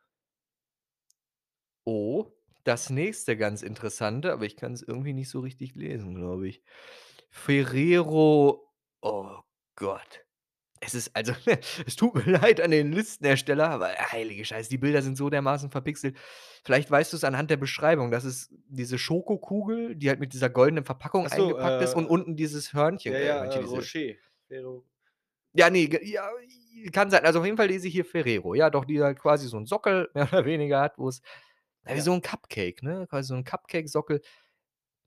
Speaker 1: oh, das nächste ganz Interessante, aber ich kann's irgendwie nicht so richtig lesen, glaube ich. Ferrero oh Gott. Es ist also es tut mir leid an den Listenersteller, aber heilige Scheiße, die Bilder sind so dermaßen verpixelt. Vielleicht weißt du's anhand der Beschreibung. Das ist diese Schokokugel, die halt mit dieser goldenen Verpackung
Speaker 2: so,
Speaker 1: eingepackt ist und
Speaker 2: äh
Speaker 1: unten dieses Hörnchen
Speaker 2: ja,
Speaker 1: äh,
Speaker 2: ja, äh, Rocher. Ferrero
Speaker 1: Ja, ne, g ja, kann sein. Also, auf jeden Fall lese ich hier Ferrero. Ja, doch, die halt quasi so 'n Sockel mehr oder weniger hat, wo's ja, wie so 'n Cupcake, ne? Quasi so 'n Cupcake-Sockel.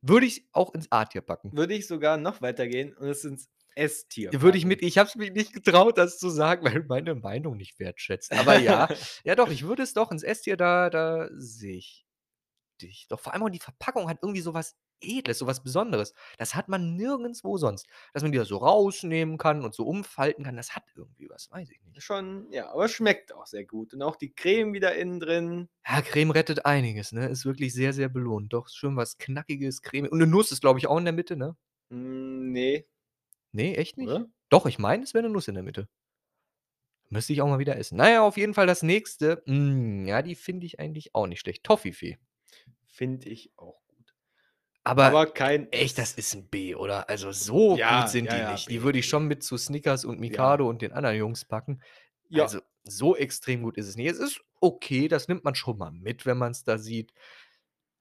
Speaker 1: Würde ich auch ins A-Tier packen.
Speaker 2: Würde ich sogar noch weitergehen und es ins S-Tier
Speaker 1: Würde ich mit ich habe es mich nicht getraut, das zu sagen, weil meine Meinung nicht wertschätzt. Aber ja, ja doch, ich würde es doch ins S-Tier da da sehe ich dich. Doch vor allem auch die Verpackung hat irgendwie so was Edles, so was Besonderes. Das hat man nirgendswo sonst. Dass man die da so rausnehmen kann und so umfalten kann, das hat irgendwie was, weiß ich nicht.
Speaker 2: Schon ja, aber es schmeckt auch sehr gut und auch die Creme wieder innen drin.
Speaker 1: Ja, Creme rettet einiges, ne? Ist wirklich sehr, sehr belohnt. Doch, schön was Knackiges, Creme und 'ne Nuss ist, glaube ich, auch in der Mitte, ne?
Speaker 2: Hm, ne.
Speaker 1: Ne, echt nicht?
Speaker 2: Oder?
Speaker 1: Doch, ich meine, es wäre 'ne Nuss in der Mitte. Müsste ich auch mal wieder essen. Na ja, auf jeden Fall das nächste, hm, ja, die finde ich eigentlich auch nicht schlecht. Toffifee.
Speaker 2: Finde ich auch.
Speaker 1: Aber
Speaker 2: Aber kein
Speaker 1: echt, das ist 'n B, oder? Also, so gut
Speaker 2: Ja,
Speaker 1: sind
Speaker 2: ja,
Speaker 1: die
Speaker 2: ja,
Speaker 1: nicht. Die
Speaker 2: B,
Speaker 1: würde ich schon mit zu Snickers und. Mikado und den anderen Jungs packen.
Speaker 2: Ja.
Speaker 1: Also, so extrem gut ist es nicht. Es ist okay, das nimmt man schon mal mit, wenn man's da sieht.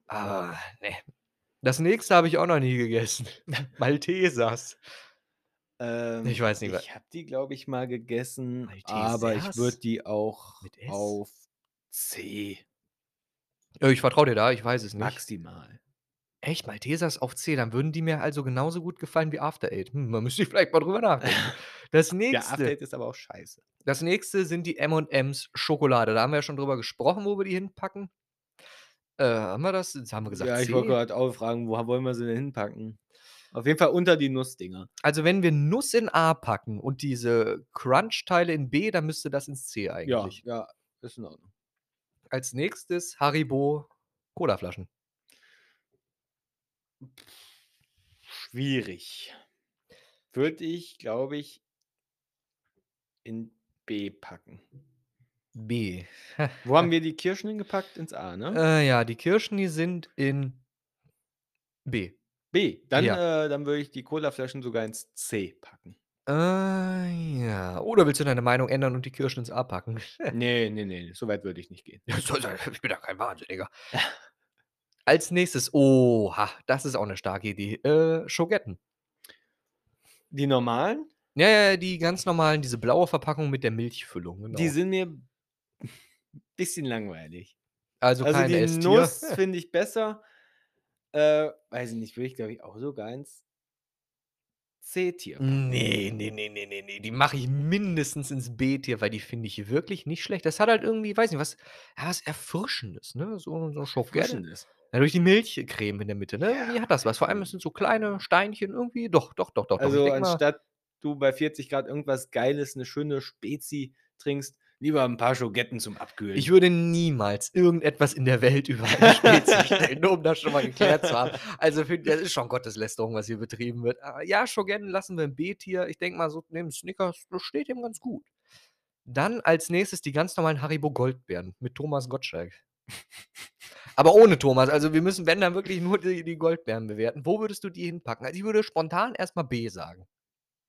Speaker 1: Aber, ne. Das nächste habe ich auch noch nie gegessen. Maltesers. Ich
Speaker 2: Ähm,
Speaker 1: weiß nicht,
Speaker 2: ich habe die, glaube ich, mal gegessen, aber ich würde
Speaker 1: Maltesers?
Speaker 2: die auch auf C
Speaker 1: ich vertraue dir da, ich weiß es nicht.
Speaker 2: maximal.
Speaker 1: Echt, Maltesers auf C? Dann würden die mir also genauso gut gefallen wie After Eight. Hm, da müsste ich vielleicht mal drüber nachdenken. Das
Speaker 2: Ja, After
Speaker 1: nächste
Speaker 2: Eight ist aber auch scheiße.
Speaker 1: das nächste sind die M&M's Schokolade. Da haben wir ja schon drüber gesprochen, wo wir die hinpacken. Äh, haben wir das? Jetzt haben wir gesagt
Speaker 2: Ja, ich wollte
Speaker 1: C.
Speaker 2: grad auch fragen, wo wollen wir sie denn hinpacken? Auf jeden Fall unter die Nussdinger.
Speaker 1: Also, wenn wir Nuss in A packen und diese Crunch-Teile in B, dann müsste das ins C
Speaker 2: Ja,
Speaker 1: eigentlich.
Speaker 2: ja, ist in Ordnung.
Speaker 1: Als Nächstes Haribo Colaflaschen.
Speaker 2: Schwierig. Würde ich, glaube ich in B packen.
Speaker 1: B.
Speaker 2: Wo haben wir die Kirschen hingepackt? Ins A, ne?
Speaker 1: Äh, ja, die Kirschen, die sind in B.
Speaker 2: B. Dann,
Speaker 1: Ja.
Speaker 2: äh dann würde ich die Colaflaschen sogar ins C packen.
Speaker 1: Äh, ja. Oder willst du deine Meinung ändern und die Kirschen ins A packen?
Speaker 2: Ne, ne, ne, so weit würde ich nicht gehen.
Speaker 1: Ich bin ja kein Wahnsinniger. Als Nächstes, oha, das ist auch 'ne starke Idee, äh, Schogetten.
Speaker 2: Die normalen?
Speaker 1: Ja, ja, die ganz normalen, diese blaue Verpackung mit der Milchfüllung,
Speaker 2: Die
Speaker 1: genau.
Speaker 2: sind mir bisschen langweilig.
Speaker 1: Also,
Speaker 2: Also,
Speaker 1: kein
Speaker 2: die? Nuss finde ich besser. Äh, weiß ich nicht, würde ich, glaube ich, auch sogar ins C-Tier packen.
Speaker 1: Ne, ne, ne, ne, ne, ne, die mache ich mindestens ins B-Tier, weil die finde ich wirklich nicht schlecht. Das hat halt irgendwie, weiß nicht, was ja, was Erfrischendes, ne? So so Schokette.
Speaker 2: Erfrischendes.
Speaker 1: Ja, durch die Milchcreme in der Mitte, ne? Irgendwie hat das was. Vor allem, es
Speaker 2: irgendwie.
Speaker 1: sind so kleine Steinchen irgendwie. Doch, doch, doch, doch,
Speaker 2: Also, anstatt du bei 40 C irgendwas Geiles, 'ne schöne Spezi trinkst, lieber 'n paar Schogetten zum Abkühlen.
Speaker 1: Ich würde niemals irgendetwas in der Welt über eine Spezi stellen, nur um das schon mal geklärt zu haben. Also, finde das ist schon Gotteslästerung, was hier betrieben wird. Aber ja, Schogetten lassen wir im B-Tier. Ich denke mal so neben Snickers, das steht dem ganz gut. Dann als Nächstes die ganz normalen Haribo Goldbeeren mit Thomas Gottschalk. Aber ohne Thomas. Also, wir müssen, wenn dann wirklich nur die die Goldbeeren bewerten. Wo würdest du die hinpacken? Also, ich würde spontan erst mal B sagen.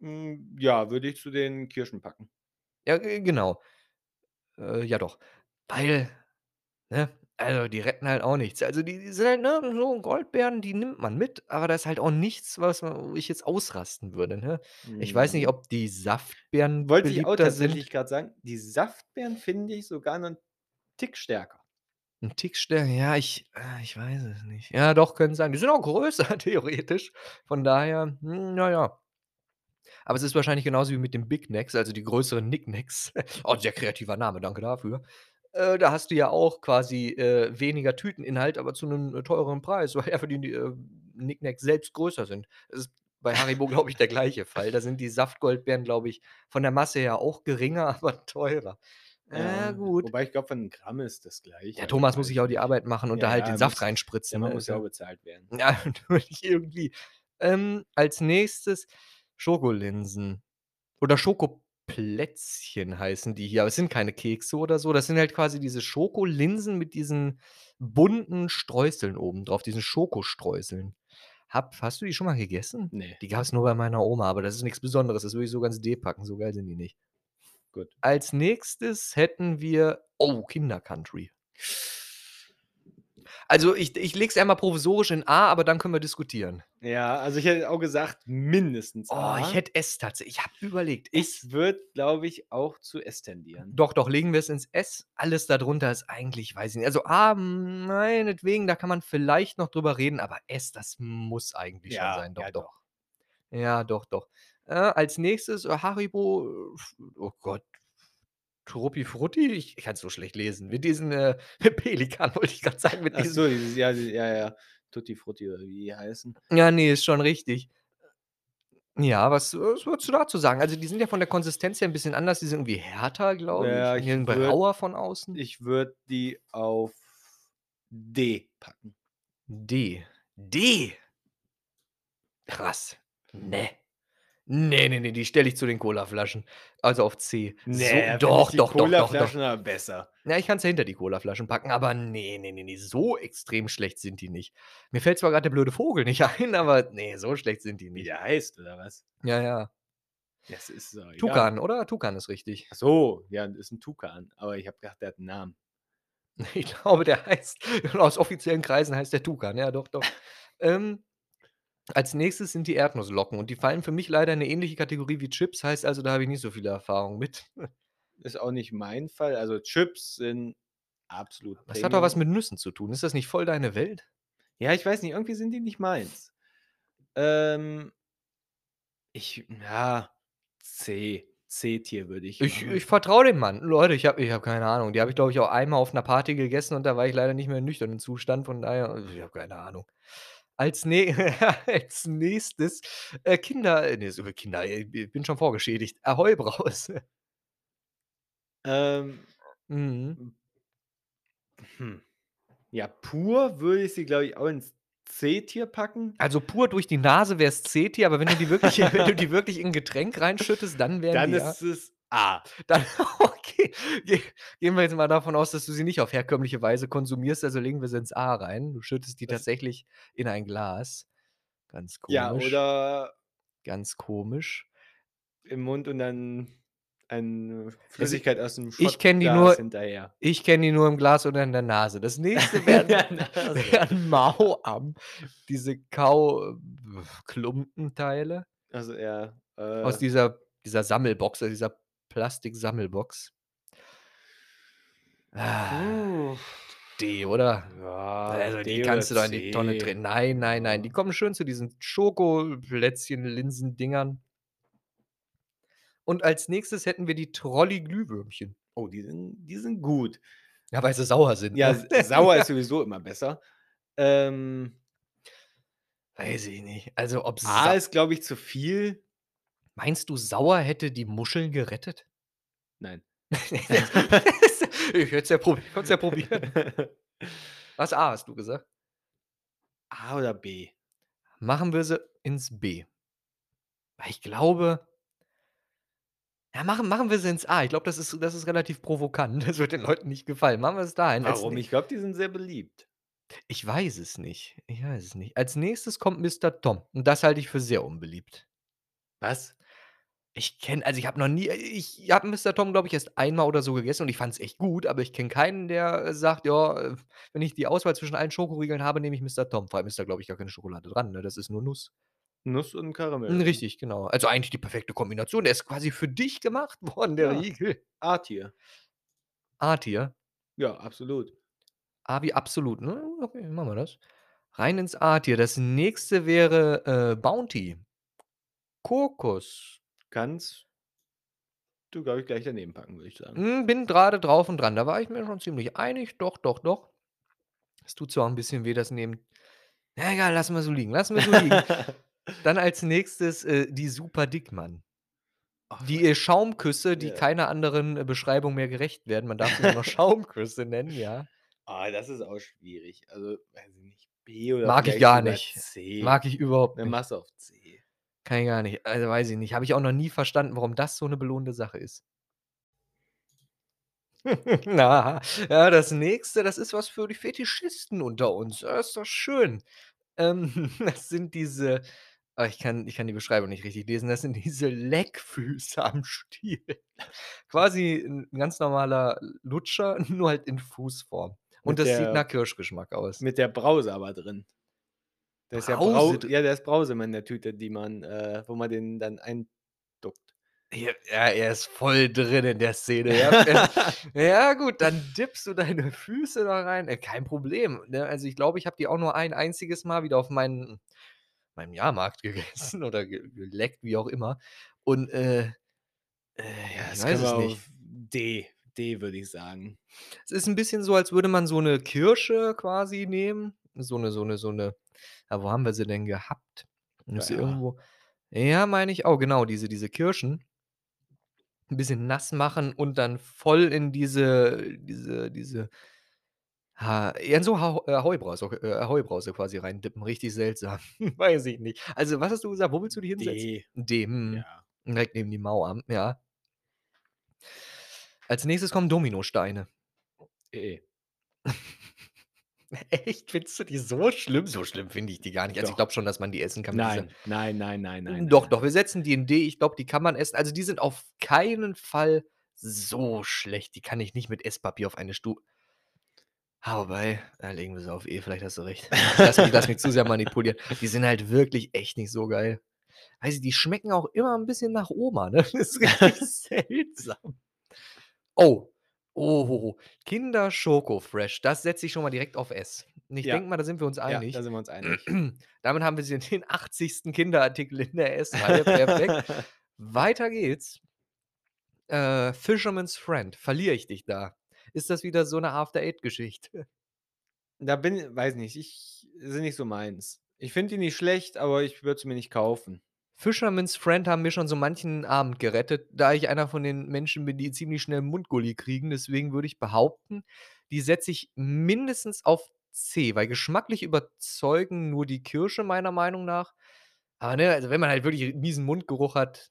Speaker 2: Hm, ja, würde ich zu den Kirschen packen.
Speaker 1: Ja, genau. Äh, ja doch. Weil, ne, also, die retten halt auch nichts. Also, die die sind halt, ne, so Goldbeeren, die nimmt man mit, aber da ist halt auch nichts, was ma wo ich jetzt ausrasten würde, ne? Ich weiß nicht,
Speaker 2: Mhm.
Speaker 1: ob die Saftbeeren
Speaker 2: Wollte ich auch tatsächlich grad sagen. Die Saftbeeren finde ich sogar 'nen Tick stärker.
Speaker 1: 'N Tick stär ja, ich äh, ich weiß es nicht. Ja, doch, können sein. Die sind auch größer theoretisch. Von daher, hm, na ja. Aber es ist wahrscheinlich genauso wie mit den Big Macs, also, die größeren Nick Nacks. Oh, sehr kreativer Name, danke dafür. Äh, da hast du ja auch quasi, äh, weniger Tüteninhalt, aber zu 'nem, äh, teureren Preis, weil einfach die äh, Nick Nacks selbst größer sind. Das ist bei Haribo, glaube ich, der gleiche Fall. Da sind die Saftgoldbeeren, glaube ich, von der Masse her auch geringer, aber teurer. Ja,
Speaker 2: Ja,
Speaker 1: gut.
Speaker 2: wobei ich glaube, von 'n Gramm ist das gleich.
Speaker 1: Ja,
Speaker 2: also,
Speaker 1: Thomas muss sich
Speaker 2: ich
Speaker 1: auch die. Arbeit machen und
Speaker 2: Ja,
Speaker 1: da halt
Speaker 2: ja,
Speaker 1: den Saft
Speaker 2: muss
Speaker 1: reinspritzen,
Speaker 2: der Mann
Speaker 1: ne?
Speaker 2: muss ja
Speaker 1: ja
Speaker 2: auch bezahlt werden.
Speaker 1: Ja, natürlich irgendwie. Ähm, als Nächstes Schokolinsen oder Schokopinsen. Plätzchen heißen die hier, aber es sind keine Kekse oder so. Das sind halt quasi diese Schokolinsen mit diesen bunten Streuseln oben drauf, diesen Schokostreuseln. Habe hast du die schon mal gegessen?
Speaker 2: Ne.
Speaker 1: Die gab's nur bei meiner Oma, aber das ist nix Besonderes. Das würde ich sogar ins D packen, so geil sind die nicht.
Speaker 2: Gut.
Speaker 1: Als Nächstes hätten wir oh, Kinder-Country. Also, ich ich lege es einmal provisorisch in A, aber dann können wir diskutieren.
Speaker 2: Ja, also ich hätte auch gesagt, mindestens
Speaker 1: Oh,
Speaker 2: A.
Speaker 1: ich hätte S tatsächlich ich habe überlegt.
Speaker 2: Ich würde, glaube ich, auch zu S tendieren.
Speaker 1: Doch, doch, legen wir's ins S. Alles da drunter ist eigentlich weiß ich nicht. Also, A, meinetwegen, da kann man vielleicht noch drüber reden, aber S, das muss eigentlich schon
Speaker 2: Ja,
Speaker 1: sein. Doch,
Speaker 2: ja
Speaker 1: doch.
Speaker 2: doch.
Speaker 1: Ja, doch, doch. Äh, als Nächstes, äh, Haribo, äh, oh Gott, Truppi-Frutti? Ich ich kann's so schlecht lesen. Mit diesen, äh, Pelikan wollte ich grad sagen, mit
Speaker 2: Ach
Speaker 1: diesen
Speaker 2: so, dieses ja, ja, ja, Tutti Frutti oder wie die heißen.
Speaker 1: Ja, ne, ist schon richtig. Ja, was was würdest du dazu sagen? Also, die sind ja von der Konsistenz her 'n bisschen anders. Die sind irgendwie härter, glaube ich,
Speaker 2: Ja, ich
Speaker 1: die sind
Speaker 2: würde
Speaker 1: rauer von außen.
Speaker 2: ich würde die auf D packen.
Speaker 1: D. D? Krass. Ne. Ne, ne, ne, die stelle ich zu den Colaflaschen. Also auf C.
Speaker 2: Ne,
Speaker 1: So doch,
Speaker 2: die
Speaker 1: doch, doch, doch, doch.
Speaker 2: Besser.
Speaker 1: Ja, ich kann's ja hinter die Colaflaschen packen, aber ne, ne, ne, ne, so extrem schlecht sind die nicht. Mir fällt zwar grad der blöde Vogel nicht ein, aber ne, so schlecht sind die
Speaker 2: Wie
Speaker 1: nicht.
Speaker 2: der heißt oder was?
Speaker 1: Ja, ja.
Speaker 2: Ja, es ist doch egal.
Speaker 1: Tukan, oder? Tukan ist richtig.
Speaker 2: Ach so, ja, ist 'n Tukan, aber ich habe gedacht, der hat 'n Namen.
Speaker 1: Ich glaube, der heißt aus offiziellen Kreisen heißt der Tukan. Ja, doch, doch. Ähm, als Nächstes sind die Erdnussflocken und die fallen für mich leider in 'ne ähnliche Kategorie wie Chips, heißt also, da habe ich nicht so viele Erfahrung mit.
Speaker 2: Ist auch nicht mein Fall. Also, Chips sind absolut
Speaker 1: Das hat doch was
Speaker 2: Premium.
Speaker 1: mit Nüssen zu tun. Ist das nicht voll deine Welt?
Speaker 2: Ja, ich weiß nicht, irgendwie sind die nicht meins. Ähm ich ja, C. C-Tier würde ich
Speaker 1: Ich ich vertraue dem Mann. Leute, ich habe ich habe keine Ahnung. Die habe ich, glaube ich, auch einmal auf 'ner Party gegessen und da war ich leider nicht mehr im nüchternen Zustand, von daher ich habe keine Ahnung. Als Nä als Nächstes, äh, Kinder äh, ne, so Kinder, ich bin schon vorgeschädigt. Ahoi Brause.
Speaker 2: Ähm
Speaker 1: Mhm.
Speaker 2: hm. Ja, pur würde ich sie, glaube ich, auch ins C-Tier packen.
Speaker 1: Also, pur durch die Nase wär's C-Tier, aber wenn du die wirklich wenn du die wirklich in 'n Getränk reinschüttest, dann wären
Speaker 2: Dann
Speaker 1: die ja
Speaker 2: ist es A.
Speaker 1: Dann okay. Ge gehen wir jetzt mal davon aus, dass du sie nicht auf herkömmliche Weise konsumierst, also legen wir sie ins A rein. Du schüttest die
Speaker 2: Das
Speaker 1: tatsächlich in ein Glas. Ganz
Speaker 2: Ja,
Speaker 1: komisch.
Speaker 2: oder
Speaker 1: Ganz komisch.
Speaker 2: im Mund und dann eine
Speaker 1: Also,
Speaker 2: Flüssigkeit aus 'm
Speaker 1: ich kenne die nur
Speaker 2: hinterher.
Speaker 1: ich kenne die nur im Glas oder in der Nase. Das Nächste wären
Speaker 2: In der Nase.
Speaker 1: wären Mao-Am, diese Kau Klumpenteile
Speaker 2: Also, ja,
Speaker 1: aus
Speaker 2: äh
Speaker 1: dieser dieser Sammelbox, aus dieser Plastiksammelbox.
Speaker 2: Puh.
Speaker 1: D, oder?
Speaker 2: Ja,
Speaker 1: Also, die
Speaker 2: D oder
Speaker 1: kannst du doch in die Tonne
Speaker 2: C.
Speaker 1: treten. Nein, nein, nein, die kommen schön zu diesen Schokoplätzchen-Linsendingern. Und als Nächstes hätten wir die Trolli-Glühwürmchen.
Speaker 2: Oh, die sind die sind gut.
Speaker 1: Ja, weil sie sauer sind,
Speaker 2: Ja,
Speaker 1: ne?
Speaker 2: sauer ist sowieso immer besser. Ähm
Speaker 1: Weiß ich nicht. Also, ob
Speaker 2: A ist, glaube ich, zu viel.
Speaker 1: Meinst du, sauer hätte die Muscheln gerettet?
Speaker 2: Nein.
Speaker 1: Ich hätte es ja prob ich konnte es ja probieren. Was, A hast du gesagt?
Speaker 2: A oder B?
Speaker 1: Machen wir sie ins B. Weil ich glaube ja, machen machen wir sie ins A. Ich glaube, das ist das ist relativ provokant. Das wird den Leuten nicht gefallen. Machen wir es dahin.
Speaker 2: Warum? Ich glaube, die sind sehr beliebt.
Speaker 1: Ich weiß es nicht. Ich weiß es nicht. Als Nächstes kommt Mister Tom und das halte ich für sehr unbeliebt.
Speaker 2: Was?
Speaker 1: Ich kenne also, ich habe noch nie ich habe Mister Tom, glaube ich, erst einmal oder so gegessen und ich fand's echt gut, aber ich kenne keinen, der, äh, sagt: „Ja, äh, wenn ich die Auswahl zwischen allen Schoko-Riegeln habe, nehme ich Mister Tom.“ Vor allem ist da, glaube ich, gar keine Schokolade dran, ne? Das ist nur Nuss.
Speaker 2: Nuss und Karamell.
Speaker 1: Hm, richtig, genau. Also, eigentlich die perfekte Kombination. Der ist quasi für dich gemacht worden, der
Speaker 2: Ja.
Speaker 1: Riegel.
Speaker 2: A-Tier.
Speaker 1: A-Tier.
Speaker 2: Ja, absolut.
Speaker 1: A wie absolut, ne? Okay, machen wir das. Rein ins A-Tier. Das Nächste wäre, äh, Bounty. Kokos.
Speaker 2: Kannst du, glaube ich, gleich daneben packen, würde ich sagen.
Speaker 1: Hm, bin grade drauf und dran. Da war ich mir schon ziemlich einig. Doch, doch, doch. Es tut zwar 'n bisschen weh, das neben na egal, lassen wir so liegen. Lassen wir so liegen. Dann als Nächstes, äh, die Super Dickmann. Die, äh, Schaumküsse, die
Speaker 2: Ja.
Speaker 1: keiner anderen, äh, Beschreibung mehr gerecht werden. Man darf sie nur noch Schaumküsse nennen, ja.
Speaker 2: Ah, das ist auch schwierig. Also, weiß ich nicht, B oder
Speaker 1: Mag ich gar nicht.
Speaker 2: C.
Speaker 1: Mag ich überhaupt nicht.
Speaker 2: machst du auf C.
Speaker 1: Kann ich gar nicht. Also, weiß ich nicht. Habe ich auch noch nie verstanden, warum das so 'ne belohnte Sache ist. Na, ja, das Nächste, das ist was für die Fetischisten unter uns. Ja, ist doch schön. Ähm, das sind diese ah, ich kann ich kann die Beschreibung nicht richtig lesen. Das sind diese Leckfüße am Stiel. Quasi 'n ganz normaler Lutscher, nur halt in Fußform. Und
Speaker 2: Mit
Speaker 1: das sieht
Speaker 2: der
Speaker 1: nach Kirschgeschmack aus.
Speaker 2: mit der Brause aber drin. Da ist ja
Speaker 1: Brause
Speaker 2: Brau ja, da ist Brause in der Tüte, die man äh, wo man den dann einduckt.
Speaker 1: Ja, er ist voll drin in der Szene, ja. Ja gut, dann dippst du deine Füße da rein. Äh, kein Problem, ne? Also, ich glaube, ich habe die auch nur ein einziges Mal wieder auf meinen meinem Jahrmarkt gegessen oder ge geleckt, wie auch immer. Und, äh, äh,
Speaker 2: Ja,
Speaker 1: ich
Speaker 2: das
Speaker 1: weiß
Speaker 2: können wir
Speaker 1: es nicht.
Speaker 2: D D, würde ich sagen.
Speaker 1: Es ist 'n bisschen so, als würde man so 'ne Kirsche quasi nehmen, so 'ne so 'ne so 'ne ja, wo haben wir sie denn gehabt?
Speaker 2: Bei
Speaker 1: Müsste
Speaker 2: A.
Speaker 1: irgendwo ja, meine ich auch, genau, diese diese Kirschen 'n bisschen nass machen und dann voll in diese diese diese Ha ja, in so Ahau Ahoi-Brause äh, Ahoi-Brause quasi reindippen, richtig seltsam. Weiß ich nicht. Also, was hast du gesagt? Wo willst du die hinsetzen?
Speaker 2: D.
Speaker 1: D, mhm.
Speaker 2: Ja.
Speaker 1: Direkt neben die Mauer, ja. Als Nächstes kommen Dominosteine.
Speaker 2: E.
Speaker 1: Echt? Findest du die so schlimm? So schlimm finde ich die gar nicht. Also, ich glaube schon, dass man die essen kann
Speaker 2: Nein, nein, nein, nein, nein, nein,
Speaker 1: doch,
Speaker 2: nein.
Speaker 1: doch, wir setzen die in D. Ich glaube, die kann man essen. Also, die sind auf keinen Fall so schlecht. Die kann ich nicht mit Esspapier auf eine Stu Ah, wobei, äh, legen wir sie auf E, vielleicht hast du recht. Ich lasse mich lasse mich zu sehr manipulieren. Die sind halt wirklich echt nicht so geil. Ich, die schmecken auch immer 'n bisschen nach Oma, ne? Das ist richtig seltsam. Oh, oh, Kinder Schoko Fresh, das setze ich schon mal direkt auf S. Und ich
Speaker 2: Ja.
Speaker 1: denke mal, da sind wir uns
Speaker 2: Ja,
Speaker 1: einig.
Speaker 2: da sind wir uns einig.
Speaker 1: Damit haben wir sie den 80. Kinderartikel in der S-Reihe, perfekt. Weiter geht's. Äh, Fisherman's Friend, verliere ich dich da? Ist das wieder so 'ne After-Eight-Geschichte?
Speaker 2: Da bin weiß nicht, ich sind nicht so meins. Ich finde die nicht schlecht, aber ich würde sie mir nicht kaufen.
Speaker 1: Fisherman's Friend haben mir schon so manchen Abend gerettet, da ich einer von den Menschen bin, die ziemlich schnell Mundgully kriegen. Deswegen würde ich behaupten, die setze ich mindestens auf C, weil geschmacklich überzeugen nur die Kirsche meiner Meinung nach. Aber, ne, also, wenn man halt wirklich miesen Mundgeruch hat,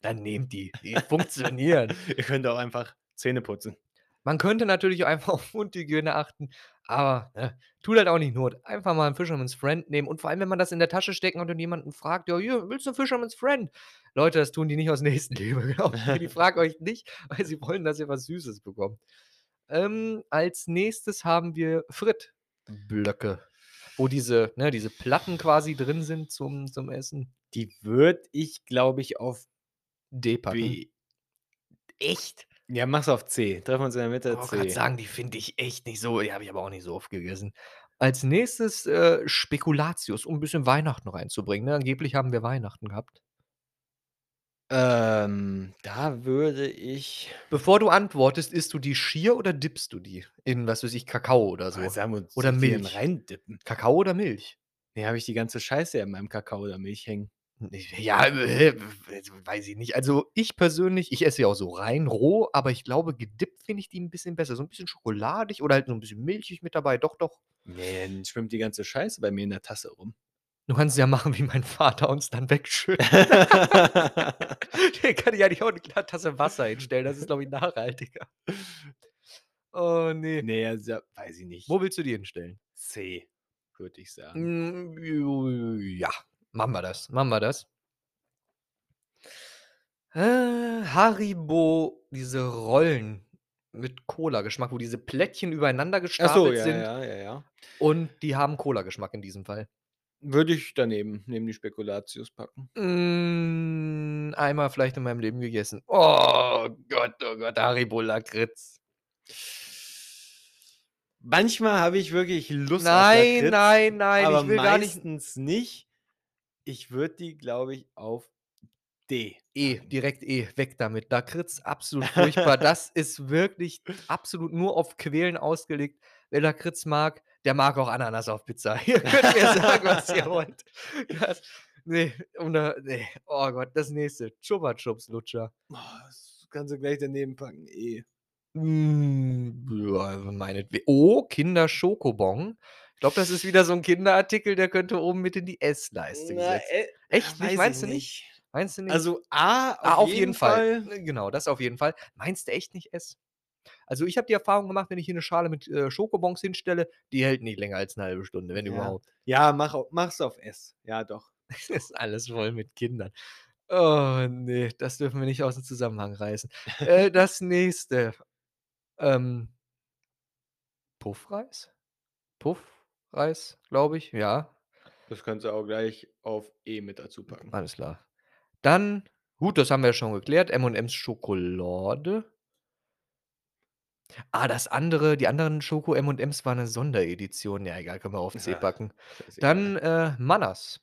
Speaker 1: dann nehmt die. Die funktionieren.
Speaker 2: Ihr könnt auch einfach Zähne putzen.
Speaker 1: Man könnte natürlich auch einfach auf Mundhygiene achten, aber, ne, tut halt auch nicht Not. Einfach mal 'n Fisherman's Friend nehmen und vor allem, wenn man das in der Tasche stecken hat und jemanden fragt: „Ja, hier, willst du Fisherman's Friend?“ Leute, das tun die nicht aus Nächstenliebe, mir. Die fragen euch nicht, weil sie wollen, dass ihr was Süßes bekommt. Ähm, als Nächstes haben wir Frittblöcke, wo diese ne, diese Platten quasi drin sind zum zum Essen.
Speaker 2: Die würde ich, glaube ich, auf
Speaker 1: D packen.
Speaker 2: B.
Speaker 1: Echt?
Speaker 2: Ja, mach's auf C. Treffen wir uns in der Mitte,
Speaker 1: Wollte grad
Speaker 2: C.
Speaker 1: sagen, die finde ich echt nicht so die habe ich aber auch nicht so oft gegessen. Als Nächstes, äh, Spekulatius, um 'n bisschen Weihnachten reinzubringen, ne? Angeblich haben wir Weihnachten gehabt.
Speaker 2: Ähm, da würde ich
Speaker 1: Bevor du antwortest, isst du die schier oder dippst du die in, was weiß ich, Kakao oder so?
Speaker 2: Ah, sagen wir,
Speaker 1: Oder
Speaker 2: ich die denn
Speaker 1: Milch?
Speaker 2: reindippen?
Speaker 1: Kakao oder Milch?
Speaker 2: Ne, habe ich die ganze Scheiße ja in meinem Kakao oder Milch hängen.
Speaker 1: Ja, äh, weiß ich nicht. Also, ich persönlich ich esse sie auch so rein roh, aber ich glaube, gedippt finde ich die 'n bisschen besser. So 'n bisschen schokoladig oder halt so 'n bisschen milchig mit dabei. Doch, doch.
Speaker 2: Ne, dann schwimmt die ganze Scheiße bei mir in der Tasse rum.
Speaker 1: Du kannst es ja machen, wie mein Vater und es dann wegschütten. Den kann ich eigentlich auch in 'ne Tasse Wasser hinstellen. Das ist, glaube ich, nachhaltiger. Oh, ne.
Speaker 2: Ne, also, weiß ich nicht.
Speaker 1: Wo willst du die hinstellen?
Speaker 2: C, würde ich sagen.
Speaker 1: Hm, ja, machen wir das, machen wir das. Äh, Haribo, diese Rollen mit Cola-Geschmack, wo diese Plättchen übereinander
Speaker 2: Ach so,
Speaker 1: gestapelt
Speaker 2: ja,
Speaker 1: sind
Speaker 2: ja, ja, ja.
Speaker 1: und die haben Cola-Geschmack in diesem Fall.
Speaker 2: Würde ich daneben neben die Spekulatius packen.
Speaker 1: Hm, einmal vielleicht in meinem Leben gegessen. Oh Gott, oh Gott, Haribo Lakritz.
Speaker 2: Manchmal habe ich wirklich Lust auf
Speaker 1: Nein,
Speaker 2: Lakritz,
Speaker 1: nein, nein,
Speaker 2: aber
Speaker 1: ich will gar nicht
Speaker 2: meistens nicht. Ich würde die, glaube ich, auf D
Speaker 1: E, direkt E, weg damit. Lakritz, absolut furchtbar. Das ist wirklich absolut nur auf Quälen ausgelegt. Wer Lakritz mag, der mag auch Ananas auf Pizza. Ihr könnt mir sagen, was ihr wollt. Das ne, und da ne, oh Gott, das Nächste, Chupa Chups Lutscher.
Speaker 2: Oh, das kannst du gleich daneben packen, E.
Speaker 1: Hm, ja, meinetwe oh, Kinder Schokobon. Ich glaube, das ist wieder so 'n Kinderartikel, der könnte oben mit in die Essleiste
Speaker 2: Na,
Speaker 1: gesetzt
Speaker 2: äh,
Speaker 1: Echt nicht? Meinst du nicht?
Speaker 2: nicht.
Speaker 1: Meinst du nicht?
Speaker 2: Also, A,
Speaker 1: Ah,
Speaker 2: auf jeden Fall.
Speaker 1: Ne, genau, das auf jeden Fall. Meinst du echt nicht S? Also, ich habe die Erfahrung gemacht, wenn ich hier 'ne Schale mit, äh, Schokobons hinstelle, die hält nicht länger als 'ne 1/2 Stunde, wenn
Speaker 2: Ja.
Speaker 1: überhaupt.
Speaker 2: Ja, mach mach's auf S. Ja, doch.
Speaker 1: Ist alles voll mit Kindern. Oh, ne, das dürfen wir nicht aus'm Zusammenhang reißen. Äh, das nächste. Ähm Puffreis? Puffreis, glaube ich, ja.
Speaker 2: Das kannst du auch gleich auf E mit dazu packen.
Speaker 1: Alles klar. Dann gut, das haben wir ja schon geklärt, M&M's Schokolade. Ah, das andere die anderen Schoko M&M's war 'ne Sonderedition. Ja, egal, können wir auf C
Speaker 2: Ja,
Speaker 1: packen. Dann, äh, Manners.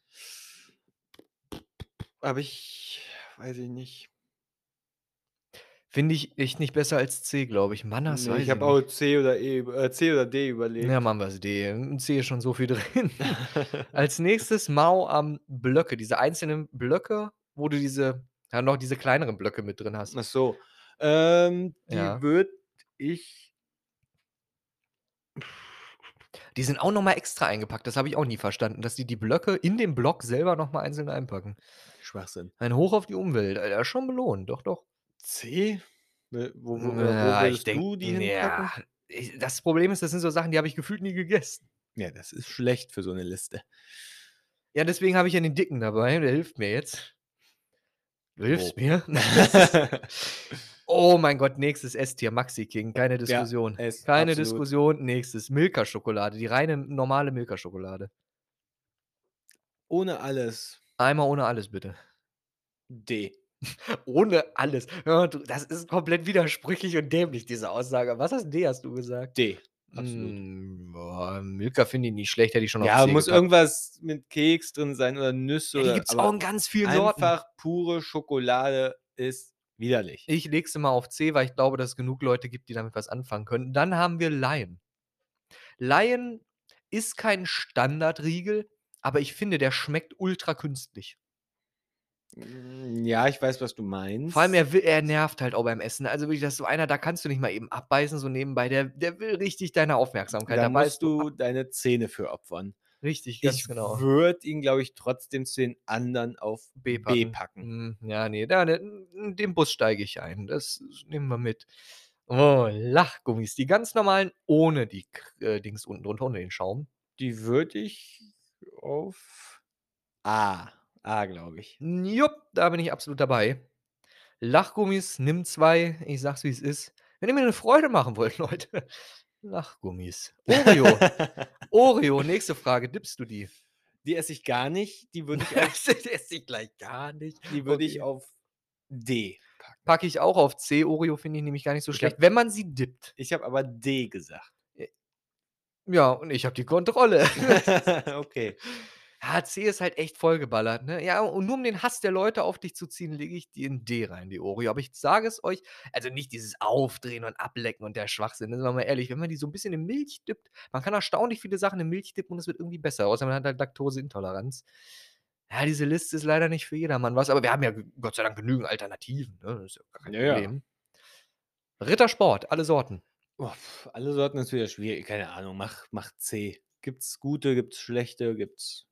Speaker 2: Habe ich weiß ich nicht.
Speaker 1: Finde ich echt nicht besser als C, glaube ich. Manners,
Speaker 2: Ne,
Speaker 1: weiß
Speaker 2: ich
Speaker 1: ich
Speaker 2: habe auch
Speaker 1: nicht.
Speaker 2: C oder E üb äh, C oder D überlegt.
Speaker 1: Ja, machen wir's D. In C ist schon so viel drin. Als Nächstes Mao am Blöcke, diese einzelnen Blöcke, wo du diese ja, noch diese kleineren Blöcke mit drin hast.
Speaker 2: Ach so. Ähm, die
Speaker 1: Ja.
Speaker 2: würde ich
Speaker 1: Die sind auch noch mal extra eingepackt. Das habe ich auch nie verstanden, dass die die Blöcke in dem Block selber noch mal einzeln einpacken.
Speaker 2: Schwachsinn.
Speaker 1: Ein Hoch auf die Umwelt. Äh, schon belohnt. Doch, doch.
Speaker 2: C? Äh, wo wo
Speaker 1: Hm,
Speaker 2: äh, wo
Speaker 1: ja, ich denke
Speaker 2: du die
Speaker 1: ja, ich das Problem ist, das sind so Sachen, die habe ich gefühlt nie gegessen.
Speaker 2: Ja, das ist schlecht für so 'ne Liste.
Speaker 1: Ja, deswegen habe ich ja den Dicken dabei, der hilft mir jetzt. Du hilfst
Speaker 2: Wo?
Speaker 1: mir. Oh mein Gott, nächstes Esstier, Maxi King, keine Diskussion.
Speaker 2: S,
Speaker 1: Keine
Speaker 2: absolut.
Speaker 1: Diskussion. Nächstes Milka-Schokolade, die reine normale Milka-Schokolade.
Speaker 2: Ohne alles.
Speaker 1: Einmal ohne alles, bitte.
Speaker 2: D.
Speaker 1: Ohne alles. Mal, du das ist komplett widersprüchlich und dämlich, diese Aussage. Was hast D hast du gesagt?
Speaker 2: D, absolut.
Speaker 1: Hm, boah, Milka finde ich nicht schlecht, hätte ich schon auf
Speaker 2: Ja,
Speaker 1: C
Speaker 2: muss
Speaker 1: gepackt.
Speaker 2: irgendwas mit Keks drin sein oder Nüsse
Speaker 1: Ja,
Speaker 2: oder
Speaker 1: gibt's
Speaker 2: aber
Speaker 1: auch in ganz vielen Sorten.
Speaker 2: einfach pure Schokolade ist widerlich.
Speaker 1: Ich lege sie mal auf C, weil ich glaube, dass es genug Leute gibt, die damit was anfangen können. Dann haben wir Lion. Lion ist kein Standardriegel, aber ich finde, der schmeckt ultra künstlich.
Speaker 2: Hm, ja, ich weiß, was du meinst.
Speaker 1: Vor allem, er wi er nervt halt auch beim Essen. Also wirklich, das ist so einer, da kannst du nicht mal eben abbeißen, so nebenbei. Der der will richtig deine Aufmerksamkeit.
Speaker 2: Da
Speaker 1: Da
Speaker 2: musst du deine Zähne für opfern.
Speaker 1: Richtig, ganz
Speaker 2: Ich
Speaker 1: genau.
Speaker 2: würde ihn, glaube ich, trotzdem zu den anderen auf
Speaker 1: B
Speaker 2: B
Speaker 1: packen.
Speaker 2: packen.
Speaker 1: Hm, ja, ne, da in den Bus steige ich ein. Das nehmen wir mit. Oh, Lachgummis, die ganz normalen ohne die äh, Dings unten drunter, ohne den Schaum.
Speaker 2: Die würde ich auf A A, glaube ich.
Speaker 1: Jupp, da bin ich absolut dabei. Lachgummis, nimm 2. Ich sage es, wie's ist. Wenn ihr mir 'ne Freude machen wollt, Leute, Lachgummis. Oreo. Oreo, nächste Frage, dippst du die?
Speaker 2: Die esse ich gar nicht. Die würde ich auf
Speaker 1: Die esse ich gleich gar nicht.
Speaker 2: die würde ich
Speaker 1: Okay.
Speaker 2: auf D packen.
Speaker 1: Packe ich auch auf C. Oreo finde ich nämlich gar nicht so
Speaker 2: Ich
Speaker 1: schlecht,
Speaker 2: habe
Speaker 1: wenn man sie dippt.
Speaker 2: ich habe aber D gesagt.
Speaker 1: Ja, und ich habe die Kontrolle.
Speaker 2: Okay.
Speaker 1: Ja, C ist halt echt vollgeballert, ne? Ja, und nur um den Hass der Leute auf dich zu ziehen, lege ich die in D rein, die Oreo. Aber ich sage es euch, also nicht dieses Aufdrehen und Ablecken und der Schwachsinn? Sind wir mal ehrlich, wenn man die so 'n bisschen in Milch dippt man kann erstaunlich viele Sachen in Milch dippen und es wird irgendwie besser, außer man hat halt Laktoseintoleranz. Ja, diese Liste ist leider nicht für jedermann was, aber wir haben ja Gott sei Dank genügend Alternativen, ne? Das ist ja gar kein
Speaker 2: Ja, ja.
Speaker 1: Problem. Rittersport, alle Sorten.
Speaker 2: Oh, alle Sorten ist wieder schwierig. Keine Ahnung, mach mach C. Gibt's gute, gibt's schlechte, gibt's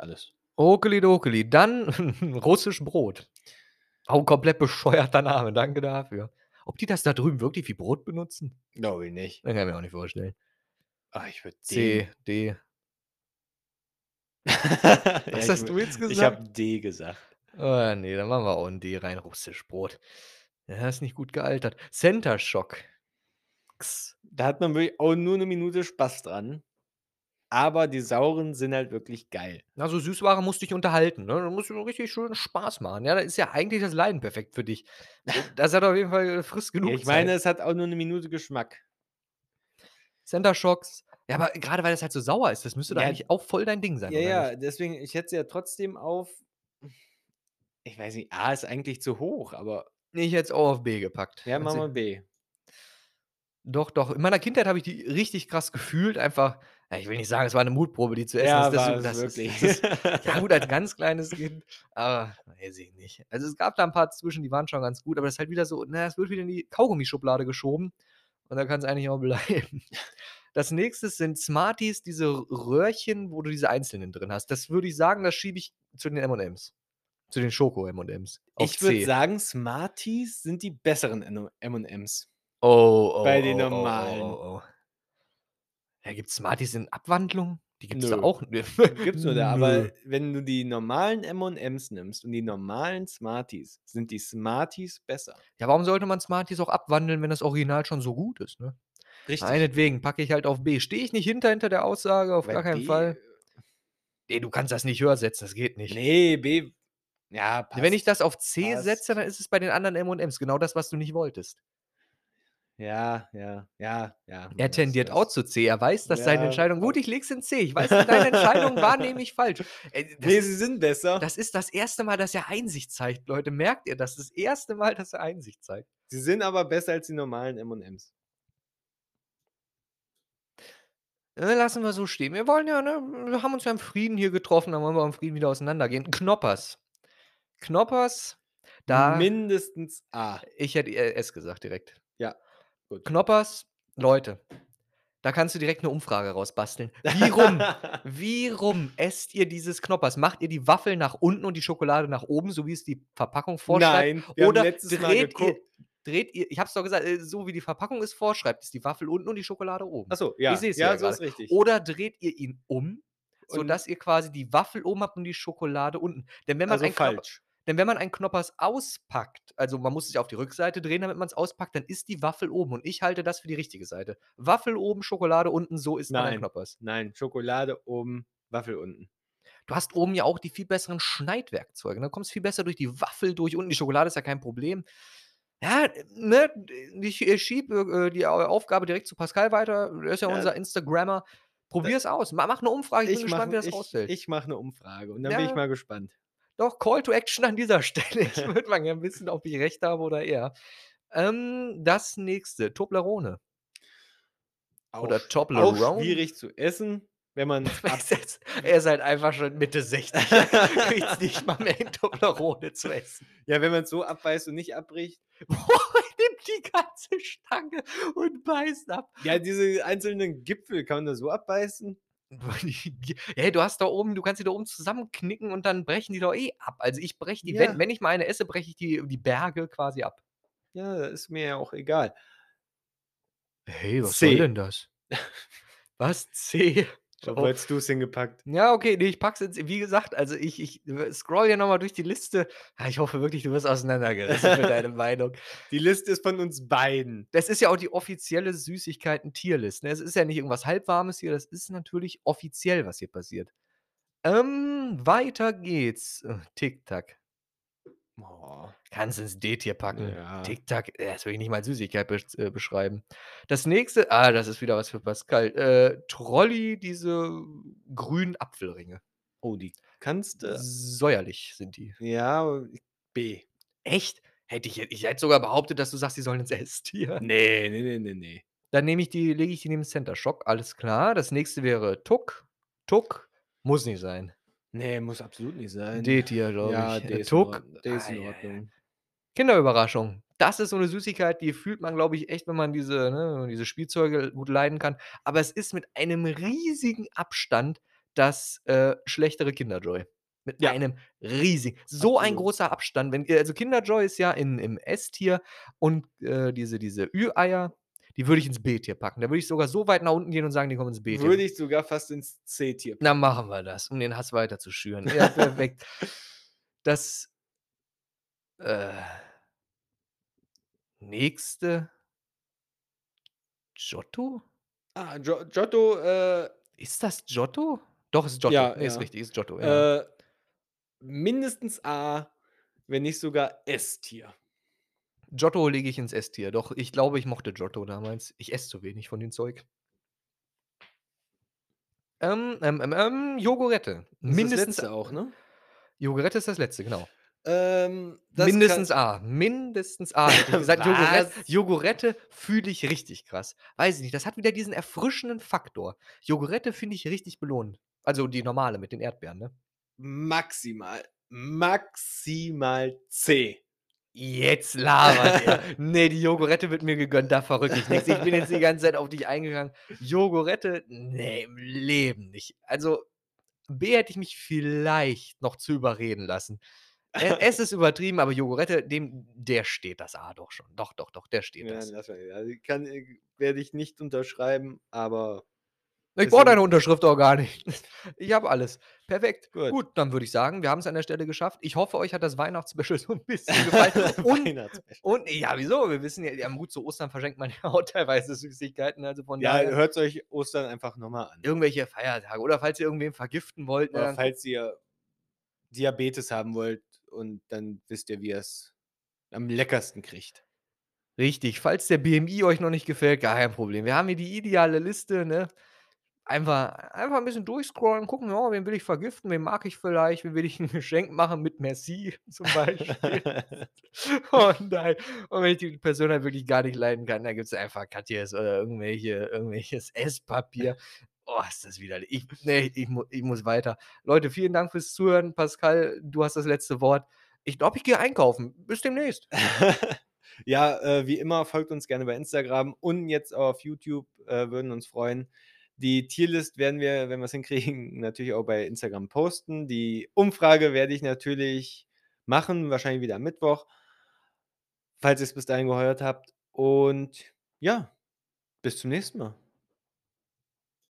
Speaker 2: alles.
Speaker 1: Okelidokeli. Dann russisch Brot. Auch 'n komplett bescheuerter Name, danke dafür. Ob die das da drüben wirklich wie Brot benutzen?
Speaker 2: Glaube ich nicht.
Speaker 1: Das kann ich mir auch nicht vorstellen.
Speaker 2: Ah, ich würde
Speaker 1: C,
Speaker 2: D. Ja,
Speaker 1: Was
Speaker 2: ich
Speaker 1: hast du jetzt
Speaker 2: Ich
Speaker 1: gesagt?
Speaker 2: habe D gesagt.
Speaker 1: Ah, ne, dann machen wir auch 'n D rein, russisch Brot. Ja, ist nicht gut gealtert. Center Shock.
Speaker 2: Da hat man wirklich auch nur 'ne Minute Spaß dran. Aber die sauren sind halt wirklich geil.
Speaker 1: Na, so Süßware muss dich unterhalten, ne? Da musst du richtig schön Spaß machen. Ja, da ist ja eigentlich das Leiden perfekt für dich. Äh, das hat auf jeden Fall frisst genug
Speaker 2: Ja, ich
Speaker 1: Zeit.
Speaker 2: meine, es hat auch nur 'ne Minute Geschmack.
Speaker 1: Center Shocks. Ja, aber grade weil das halt so sauer ist, das müsste
Speaker 2: Ja.
Speaker 1: eigentlich auch voll dein Ding sein,
Speaker 2: Ja, ja,
Speaker 1: nicht?
Speaker 2: deswegen ich hätte sie ja trotzdem auf ich weiß nicht, A ist eigentlich zu hoch, aber
Speaker 1: ich hätte es auch auf B gepackt.
Speaker 2: Ja, machen wir B.
Speaker 1: Doch, doch. In meiner Kindheit habe ich die richtig krass gefühlt, einfach ja, ich will nicht sagen, es war 'ne Mutprobe, die zu essen.
Speaker 2: Ja,
Speaker 1: Das
Speaker 2: war
Speaker 1: das
Speaker 2: es
Speaker 1: das ist
Speaker 2: wirklich.
Speaker 1: das ist ja gut, als ganz kleines Kind, aber weiß ich nicht. Also, es gab da 'n paar zwischen, die waren schon ganz gut, aber das ist halt wieder so, na, es wird wieder in die Kaugummischublade geschoben und da kann's eigentlich auch bleiben. Das nächste sind Smarties, diese Röhrchen, wo du diese einzelnen drin hast. Das würde ich sagen, das schiebe ich zu den M&M's. Zu den Schoko M&M's auf
Speaker 2: Ich würde sagen, Smarties sind die besseren M&M's.
Speaker 1: Oh, oh,
Speaker 2: Bei den
Speaker 1: oh, oh,
Speaker 2: normalen.
Speaker 1: Oh, oh, oh. Ja, gibt's Smarties in Abwandlung? Die gibt's da
Speaker 2: Nö.
Speaker 1: auch?
Speaker 2: Gibt's nur da, aber wenn du die normalen M&M's nimmst und die normalen Smarties, sind die Smarties besser.
Speaker 1: Ja, warum sollte man Smarties auch abwandeln, wenn das Original schon so gut ist, ne?
Speaker 2: Richtig.
Speaker 1: Meinetwegen packe ich halt auf B. Stehe ich nicht hinter hinter der Aussage, auf
Speaker 2: Weil
Speaker 1: gar keinen
Speaker 2: B,
Speaker 1: Fall. Ne, du kannst das nicht höher setzen, das geht nicht.
Speaker 2: Ne, B ja, passt.
Speaker 1: Wenn ich das auf C
Speaker 2: passt.
Speaker 1: setze, dann ist es bei den anderen M&M's genau das, was du nicht wolltest.
Speaker 2: Ja, ja, ja, ja.
Speaker 1: Er tendiert auch zu C. Er weiß, dass seine
Speaker 2: Ja,
Speaker 1: Entscheidung gut, ich leg's in C. Ich weiß, deine Entscheidung war nämlich falsch. Ey, das,
Speaker 2: Nee,
Speaker 1: ist,
Speaker 2: sie sind besser.
Speaker 1: das ist das erste Mal, dass er Einsicht zeigt, Leute. Merkt ihr das? Das erste Mal, dass er Einsicht zeigt.
Speaker 2: Sie sind aber besser als die normalen M&M's.
Speaker 1: Äh, lassen wir so stehen. Wir wollen ja, ne, wir haben uns ja im Frieden hier getroffen, dann wollen wir im Frieden wieder auseinandergehen. Knoppers. Knoppers, da
Speaker 2: Mindestens A.
Speaker 1: ich hätte äh, S gesagt direkt.
Speaker 2: Gut.
Speaker 1: Knoppers, Leute, da kannst du direkt eine Umfrage rausbasteln. Wie rum? Wie rum esst ihr dieses Knoppers? Macht ihr die Waffel nach unten und die Schokolade nach oben, so wie es die Verpackung vorschreibt?
Speaker 2: Nein, wir
Speaker 1: Oder
Speaker 2: haben letztes Mal
Speaker 1: dreht ihr,
Speaker 2: geguckt.
Speaker 1: dreht ihr, ich hab's doch gesagt, äh, so wie die Verpackung es vorschreibt, ist die Waffel unten und die Schokolade oben.
Speaker 2: Achso, ja,
Speaker 1: Ich seh's
Speaker 2: ja,
Speaker 1: ja
Speaker 2: so ist richtig.
Speaker 1: Oder dreht ihr ihn um,
Speaker 2: Und-
Speaker 1: sodass ihr quasi die Waffel oben habt und die Schokolade unten. Denn wenn man,
Speaker 2: also falsch.
Speaker 1: Denn wenn man einen Knoppers auspackt, also man muss ja auf die Rückseite drehen, damit man es auspackt, dann ist die Waffel oben. Und ich halte das für die richtige Seite. Waffel oben, Schokolade unten, so ist man ein
Speaker 2: Nein.
Speaker 1: Knoppers.
Speaker 2: Nein, Schokolade oben, Waffel unten.
Speaker 1: Du hast oben ja auch die viel besseren Schneidwerkzeuge. Du kommst viel besser durch die Waffel durch. Unten die Schokolade ist ja kein Problem. Ja, ne, ich schiebe äh, die Au- Aufgabe direkt zu Pascal weiter. Er ist ja,
Speaker 2: Ja.
Speaker 1: unser Instagrammer. Probier es aus. Ma- Mach eine Umfrage. Ich, bin
Speaker 2: Ich
Speaker 1: gespannt, wie
Speaker 2: mache
Speaker 1: das
Speaker 2: ich,
Speaker 1: ausfällt.
Speaker 2: ich mach eine Umfrage und dann bin
Speaker 1: Ja.
Speaker 2: ich mal gespannt.
Speaker 1: Doch, Call to Action an dieser Stelle. Ich würde mal gerne wissen, ob ich recht habe oder er. Ähm, das nächste, Toblerone. Oder
Speaker 2: Auch
Speaker 1: Toblerone.
Speaker 2: schwierig zu essen, wenn man
Speaker 1: Er jetzt- er ist halt einfach schon Mitte 60. Kriegt es nicht mal mehr in Toblerone zu essen.
Speaker 2: ja, wenn man so abbeißt und nicht abbricht.
Speaker 1: Er nimmt die ganze Stange und beißt ab.
Speaker 2: Ja, diese einzelnen Gipfel kann man da so abbeißen.
Speaker 1: Hey, du hast da oben, du kannst die da oben zusammenknicken und dann brechen die doch eh ab. Also ich breche die,
Speaker 2: Ja.
Speaker 1: wenn, wenn ich mal eine esse, breche ich die, die Berge quasi ab.
Speaker 2: Ja, ist mir ja auch egal.
Speaker 1: Hey,
Speaker 2: was soll denn
Speaker 1: das? Was? C?
Speaker 2: Wo
Speaker 1: Oh.
Speaker 2: hättest du es hingepackt?
Speaker 1: Ja, okay, nee, ich pack's jetzt, wie gesagt, also ich, ich scroll ja nochmal durch die Liste. Ja, ich hoffe wirklich, du wirst auseinandergerissen mit deiner Meinung.
Speaker 2: Die Liste ist von uns beiden.
Speaker 1: Das ist ja auch die offizielle Süßigkeiten-Tierlist. Ne? Es ist ja nicht irgendwas Halbwarmes hier, das ist natürlich offiziell, was hier passiert. Ähm, weiter geht's. Äh, Tic-Tac.
Speaker 2: Oh,
Speaker 1: Kannst ins D-Tier packen.
Speaker 2: Ja.
Speaker 1: Tic-Tac, äh, das will ich nicht mal Süßigkeit besch äh, beschreiben. Das nächste, ah, das ist wieder was für Pascal. Äh, Trolli, diese grünen Apfelringe.
Speaker 2: oh, die kannst du.
Speaker 1: Säuerlich sind die.
Speaker 2: Ja, B.
Speaker 1: Echt? Hätte ich, ich hätte sogar behauptet, dass du sagst, die sollen ins S-Tier.
Speaker 2: Nee, nee, nee, nee, nee.
Speaker 1: Dann nehme ich die, lege ich die neben Center Shock, alles klar. Das nächste wäre Tuck. Tuck muss nicht sein.
Speaker 2: Nee, muss absolut nicht sein.
Speaker 1: D-Tier, glaube
Speaker 2: ja,
Speaker 1: ich.
Speaker 2: Ist,
Speaker 1: Tuck.
Speaker 2: in Ordnung. D ist in
Speaker 1: ja, ja.
Speaker 2: Ordnung.
Speaker 1: Kinderüberraschung. Das ist so eine Süßigkeit, die fühlt man, glaube ich, echt, wenn man diese, ne, diese Spielzeuge gut leiden kann. Aber es ist mit einem riesigen Abstand das äh, schlechtere Kinderjoy. Mit
Speaker 2: Ja.
Speaker 1: einem riesigen, so ein
Speaker 2: Absolut.
Speaker 1: großer Abstand. Wenn, also Kinderjoy ist ja in, im S-Tier und äh, diese, diese Ü-Eier, die würde ich ins B-Tier packen. Da würde ich sogar so weit nach unten gehen und sagen, die kommen ins B-Tier.
Speaker 2: Würde ich sogar fast ins C-Tier
Speaker 1: Na, machen wir das, um den Hass weiter zu schüren. Ja, perfekt. Das äh, nächste Giotto?
Speaker 2: Ah, Gio Giotto, äh,
Speaker 1: Ist das Giotto? Doch, ist Giotto.
Speaker 2: Ja,
Speaker 1: nee, ist
Speaker 2: ja.
Speaker 1: richtig, ist Giotto. Ja.
Speaker 2: äh, mindestens A, wenn nicht sogar S-Tier.
Speaker 1: Giotto lege ich ins S-Tier. Doch, ich glaube, ich mochte Giotto damals. Ich esse zu wenig von dem Zeug. Ähm, ähm, ähm, ähm, Jogurette. Mindestens
Speaker 2: das letzte auch, ne?
Speaker 1: Jogurette ist das letzte, genau.
Speaker 2: Ähm, das
Speaker 1: Mindestens A. Mindestens A. hätte ich gesagt, Jogurette? Jogurette fühle ich richtig krass. Weiß ich nicht. Das hat wieder diesen erfrischenden Faktor. Jogurette finde ich richtig belohnt. Also die normale mit den Erdbeeren, ne?
Speaker 2: maximal, maximal C.
Speaker 1: Jetzt labert er. Ne, die Yogurette wird mir gegönnt, da verrücke ich nix. Ich bin jetzt die ganze Zeit auf dich eingegangen. Yogurette? Ne, im Leben nicht. Also, B hätte ich mich vielleicht noch zu überreden lassen. E S ist übertrieben, aber Yogurette, dem der steht das A doch schon. Doch, doch, doch, der steht
Speaker 2: Ja,
Speaker 1: das.
Speaker 2: mal also, kann äh, werde ich nicht unterschreiben, aber
Speaker 1: Ich brauche deine Unterschrift auch gar nicht. Ich habe alles. Perfekt.
Speaker 2: Gut.
Speaker 1: Gut, dann würde ich sagen, wir haben's an der Stelle geschafft. Ich hoffe, euch hat das Weihnachtsspecial so 'n bisschen gefallen. Und und ja, wieso? Wir wissen ja ja gut, zu Ostern verschenkt man ja auch teilweise Süßigkeiten, also von
Speaker 2: Ja, hört's euch Ostern einfach noch mal an.
Speaker 1: irgendwelche Feiertage oder falls ihr irgendwen vergiften wollt, ne,
Speaker 2: Oder
Speaker 1: dann
Speaker 2: falls ihr Diabetes haben wollt und dann wisst ihr, wie ihr's am leckersten kriegt.
Speaker 1: Richtig, falls der BMI euch noch nicht gefällt, gar kein Problem. Wir haben hier die ideale Liste, ne? Einfach einfach 'n bisschen durchscrollen, gucken: „Ja, wen will ich vergiften? Wen mag ich vielleicht? Wem will ich 'n Geschenk machen mit Merci?“ zum Beispiel. Und nein, und wenn ich die Person halt wirklich gar nicht leiden kann, dann gibt's einfach Katjes oder irgendwelche irgendwelches Esspapier. Oh, ist das widerlich. Ich ne, ich mu ich muss weiter. Leute, vielen Dank fürs Zuhören. Pascal, du hast das letzte Wort. Ich glaube, ich gehe einkaufen. Bis demnächst.
Speaker 2: Ja, äh, wie immer, folgt uns gerne bei Instagram und jetzt auf YouTube, äh, würden uns freuen. Die Tierlist werden wir, wenn wir's hinkriegen, natürlich auch bei Instagram posten. Die Umfrage werde ich natürlich machen, wahrscheinlich wieder am Mittwoch falls ihr's bis dahin gehört habt. Und ja, bis zum nächsten Mal.